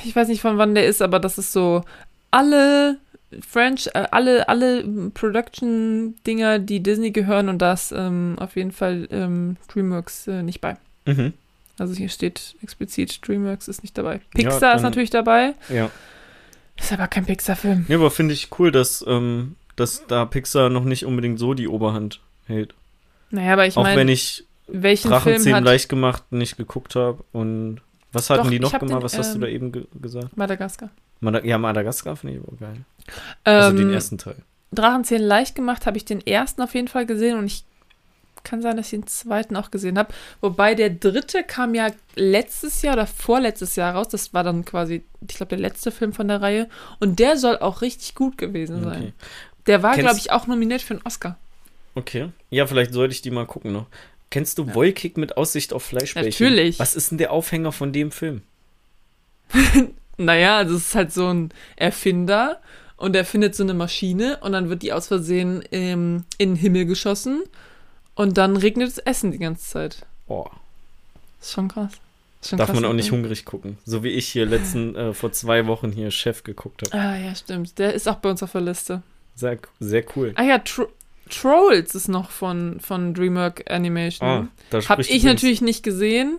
Ich weiß nicht, von wann der ist, aber das ist so, alle French, äh, alle, alle Production-Dinger, die Disney gehören und da ist ähm, auf jeden Fall ähm, DreamWorks äh, nicht bei. Mhm. Also hier steht explizit, DreamWorks ist nicht dabei. Ja, Pixar ist dann- natürlich dabei, Ja. ist aber kein Pixar-Film. Ja, aber finde ich cool, dass, ähm, dass da Pixar noch nicht unbedingt so die Oberhand hält. Naja, aber ich auch wenn meine, ich welchen Drachenzähmen hat leicht gemacht nicht geguckt habe. Und was hatten Doch, die noch gemacht? den, was hast du ähm, da eben ge gesagt? Madagaskar? Mada ja, Madagaskar finde ich aber geil. Also Ähm, den ersten Teil. Drachenzählen leicht gemacht habe ich den ersten auf jeden Fall gesehen und ich kann sein, dass ich den zweiten auch gesehen habe. Wobei der dritte kam ja letztes Jahr oder vorletztes Jahr raus. Das war dann quasi, ich glaube, der letzte Film von der Reihe. Und der soll auch richtig gut gewesen sein. Okay. Der war, glaube ich, auch nominiert für einen Oscar. okay. Ja, vielleicht sollte ich die mal gucken noch. Kennst du Ja. Wolkig mit Aussicht auf Fleischbällchen? Natürlich. Was ist denn der Aufhänger von dem Film? Naja, also es ist halt so ein Erfinder und er findet so eine Maschine und dann wird die aus Versehen ähm, in den Himmel geschossen und dann regnet es Essen die ganze Zeit. Boah, Das ist schon krass. Das ist schon darf krass, man auch nicht hungrig gucken. So wie ich hier letzten, äh, vor zwei Wochen hier Chef geguckt habe. Ah, ja, stimmt. Der ist auch bei uns auf der Liste. Sehr, sehr cool. Ah ja, Tro Trolls ist noch von, von DreamWorks Animation. Ah, da Hab ich übrigens- natürlich nicht gesehen,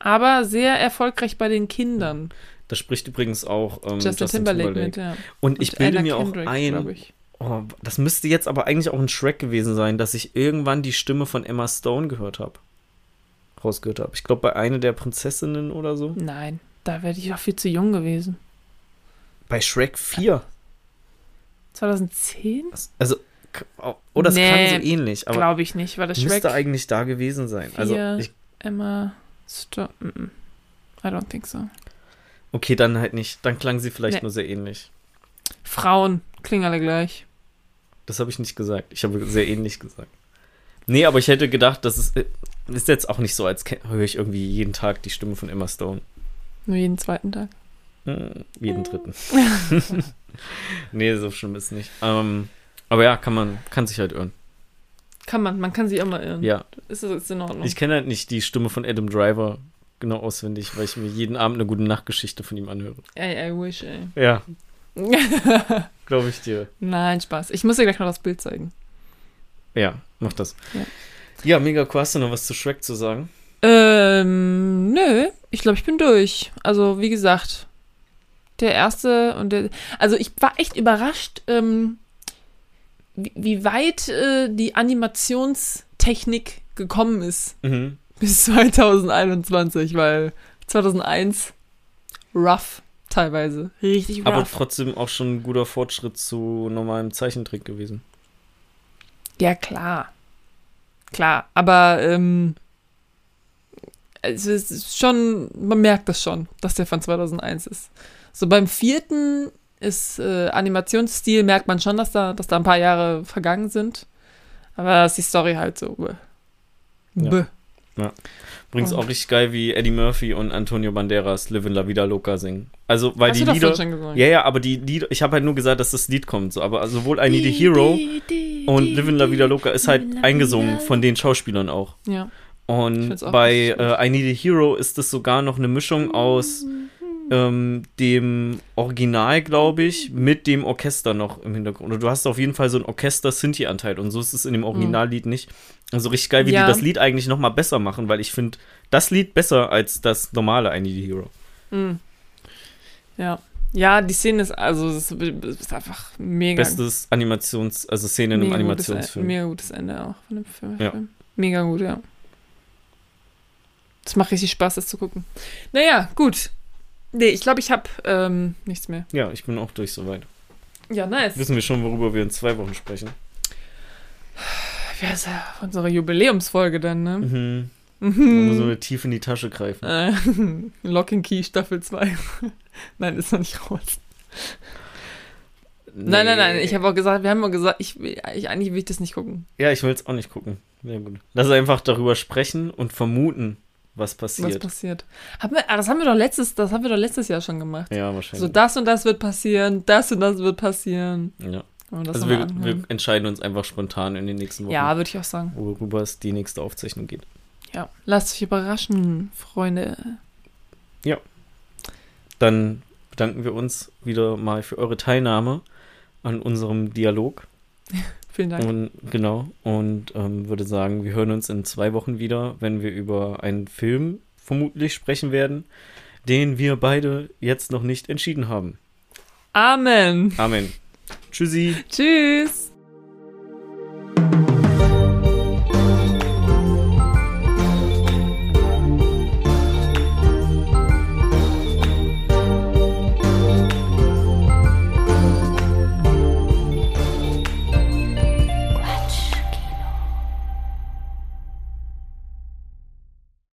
aber sehr erfolgreich bei den Kindern. Da spricht übrigens auch ähm, Justin, Timberlake, mit, ja. Und ich Und bilde Anna mir auch Kendrick, ein, glaub ich. Oh, das müsste jetzt aber eigentlich auch ein Shrek gewesen sein, dass ich irgendwann die Stimme von Emma Stone gehört habe. Rausgehört habe. Ich glaube, bei einer der Prinzessinnen oder so. Nein, da wäre ich auch viel zu jung gewesen. Bei Shrek 4. 2010? Also, k- oh, oh, das Nee, klang so ähnlich, aber Glaube ich nicht, weil das Shrek müsste eigentlich da gewesen sein. Also, ich, Emma Stone. mm, mm. I don't think so. okay, dann halt nicht. Dann klang sie vielleicht Nee. nur sehr ähnlich. Frauen klingen alle gleich. Das habe ich nicht gesagt. Ich habe sehr ähnlich gesagt. Nee, aber ich hätte gedacht, das ist, äh, ist jetzt auch nicht so, als höre ich irgendwie jeden Tag die Stimme von Emma Stone. Nur jeden zweiten Tag. Hm, jeden dritten. nee, so schlimm ist nicht. Ähm, aber ja, kann man, kann sich halt irren. Kann man, man kann sich mal irren. Ja, Ist, ist in Ordnung. ich kenne halt nicht die Stimme von Adam Driver genau auswendig, weil ich mir jeden Abend eine gute Nachtgeschichte von ihm anhöre. ey, I wish, ey. Ja, glaube ich dir. Nein, Spaß. Ich muss dir gleich noch das Bild zeigen. Ja, mach das. Ja. Ja, mega cool. Hast du noch was zu Shrek zu sagen? Ähm, nö. Ich glaube, ich bin durch. Also, wie gesagt, der erste und der. Also, ich war echt überrascht, ähm, wie, wie weit äh, die Animationstechnik gekommen ist Mhm. bis 2021, weil 2001 rough teilweise. Richtig rough. Aber trotzdem auch schon ein guter Fortschritt zu normalem Zeichentrick gewesen. Ja, klar. Klar, aber ähm, es ist schon, man merkt das schon, dass der von 2001 ist. So beim vierten ist äh, Animationsstil, merkt man schon, dass da, dass da ein paar Jahre vergangen sind. Aber da ist die Story halt so. Bäh. Ja. Bäh. Übrigens Und- auch richtig geil, wie Eddie Murphy und Antonio Banderas Live in La Vida Loca singen. Also, weil Hast die Lieder. Ja, ja, aber die Lieder, ich habe halt nur gesagt, dass das Lied kommt, so, aber sowohl I Need a Hero und Live in La Vida Loca ist halt eingesungen von den Schauspielern auch. Ja. Und bei äh, I Need a Hero ist das sogar noch eine Mischung aus ähm, dem Original, glaube ich, mit dem Orchester noch im Hintergrund. Und du hast auf jeden Fall so einen Orchester-Sinti-Anteil und so ist es in dem Originallied nicht. Also richtig geil, wie Ja. die das Lied eigentlich noch mal besser machen, weil ich finde das Lied besser als das normale I Need a Hero. Mm. Ja. Ja, die Szene ist, also, ist, ist einfach mega Bestes Animations-, also Szene in einem mega gutes, Animationsfilm. mega gutes Ende auch von dem Film. Ja. Mega gut, ja. Das macht richtig Spaß, das zu gucken. Naja, gut. Nee, ich glaube, ich habe ähm, nichts mehr. Ja, ich bin auch durch soweit. Ja, nice. Wissen wir schon, worüber wir in zwei Wochen sprechen? Ja, ist ja unsere Jubiläumsfolge dann, ne? Mhm. Da müssen Mhm. wir tief in die Tasche greifen. Äh, Lock and Key Staffel 2. nein, ist noch nicht raus. Nein, nein, nein. Ich habe auch gesagt, wir haben auch gesagt, ich, ich eigentlich will ich das nicht gucken. Ja, ich will es auch nicht gucken. Sehr gut. Lass einfach darüber sprechen und vermuten, was Was passiert. passiert? Haben wir, ah, das haben wir doch letztes, das haben wir doch letztes Jahr schon gemacht. ja, So, wahrscheinlich. das und das wird passieren, das und das wird passieren. ja. Also wir, wir entscheiden uns einfach spontan in den nächsten Wochen, ja, würde ich auch sagen. worüber es die nächste Aufzeichnung geht. Ja. Lasst euch überraschen, Freunde. Dann bedanken wir uns wieder mal für eure Teilnahme an unserem Dialog. Vielen Dank. Und genau, und ähm, würde sagen, wir hören uns in zwei Wochen wieder, wenn wir über einen Film vermutlich sprechen werden, den wir beide jetzt noch nicht entschieden haben. Amen. Amen. Tschüssi. Tschüss.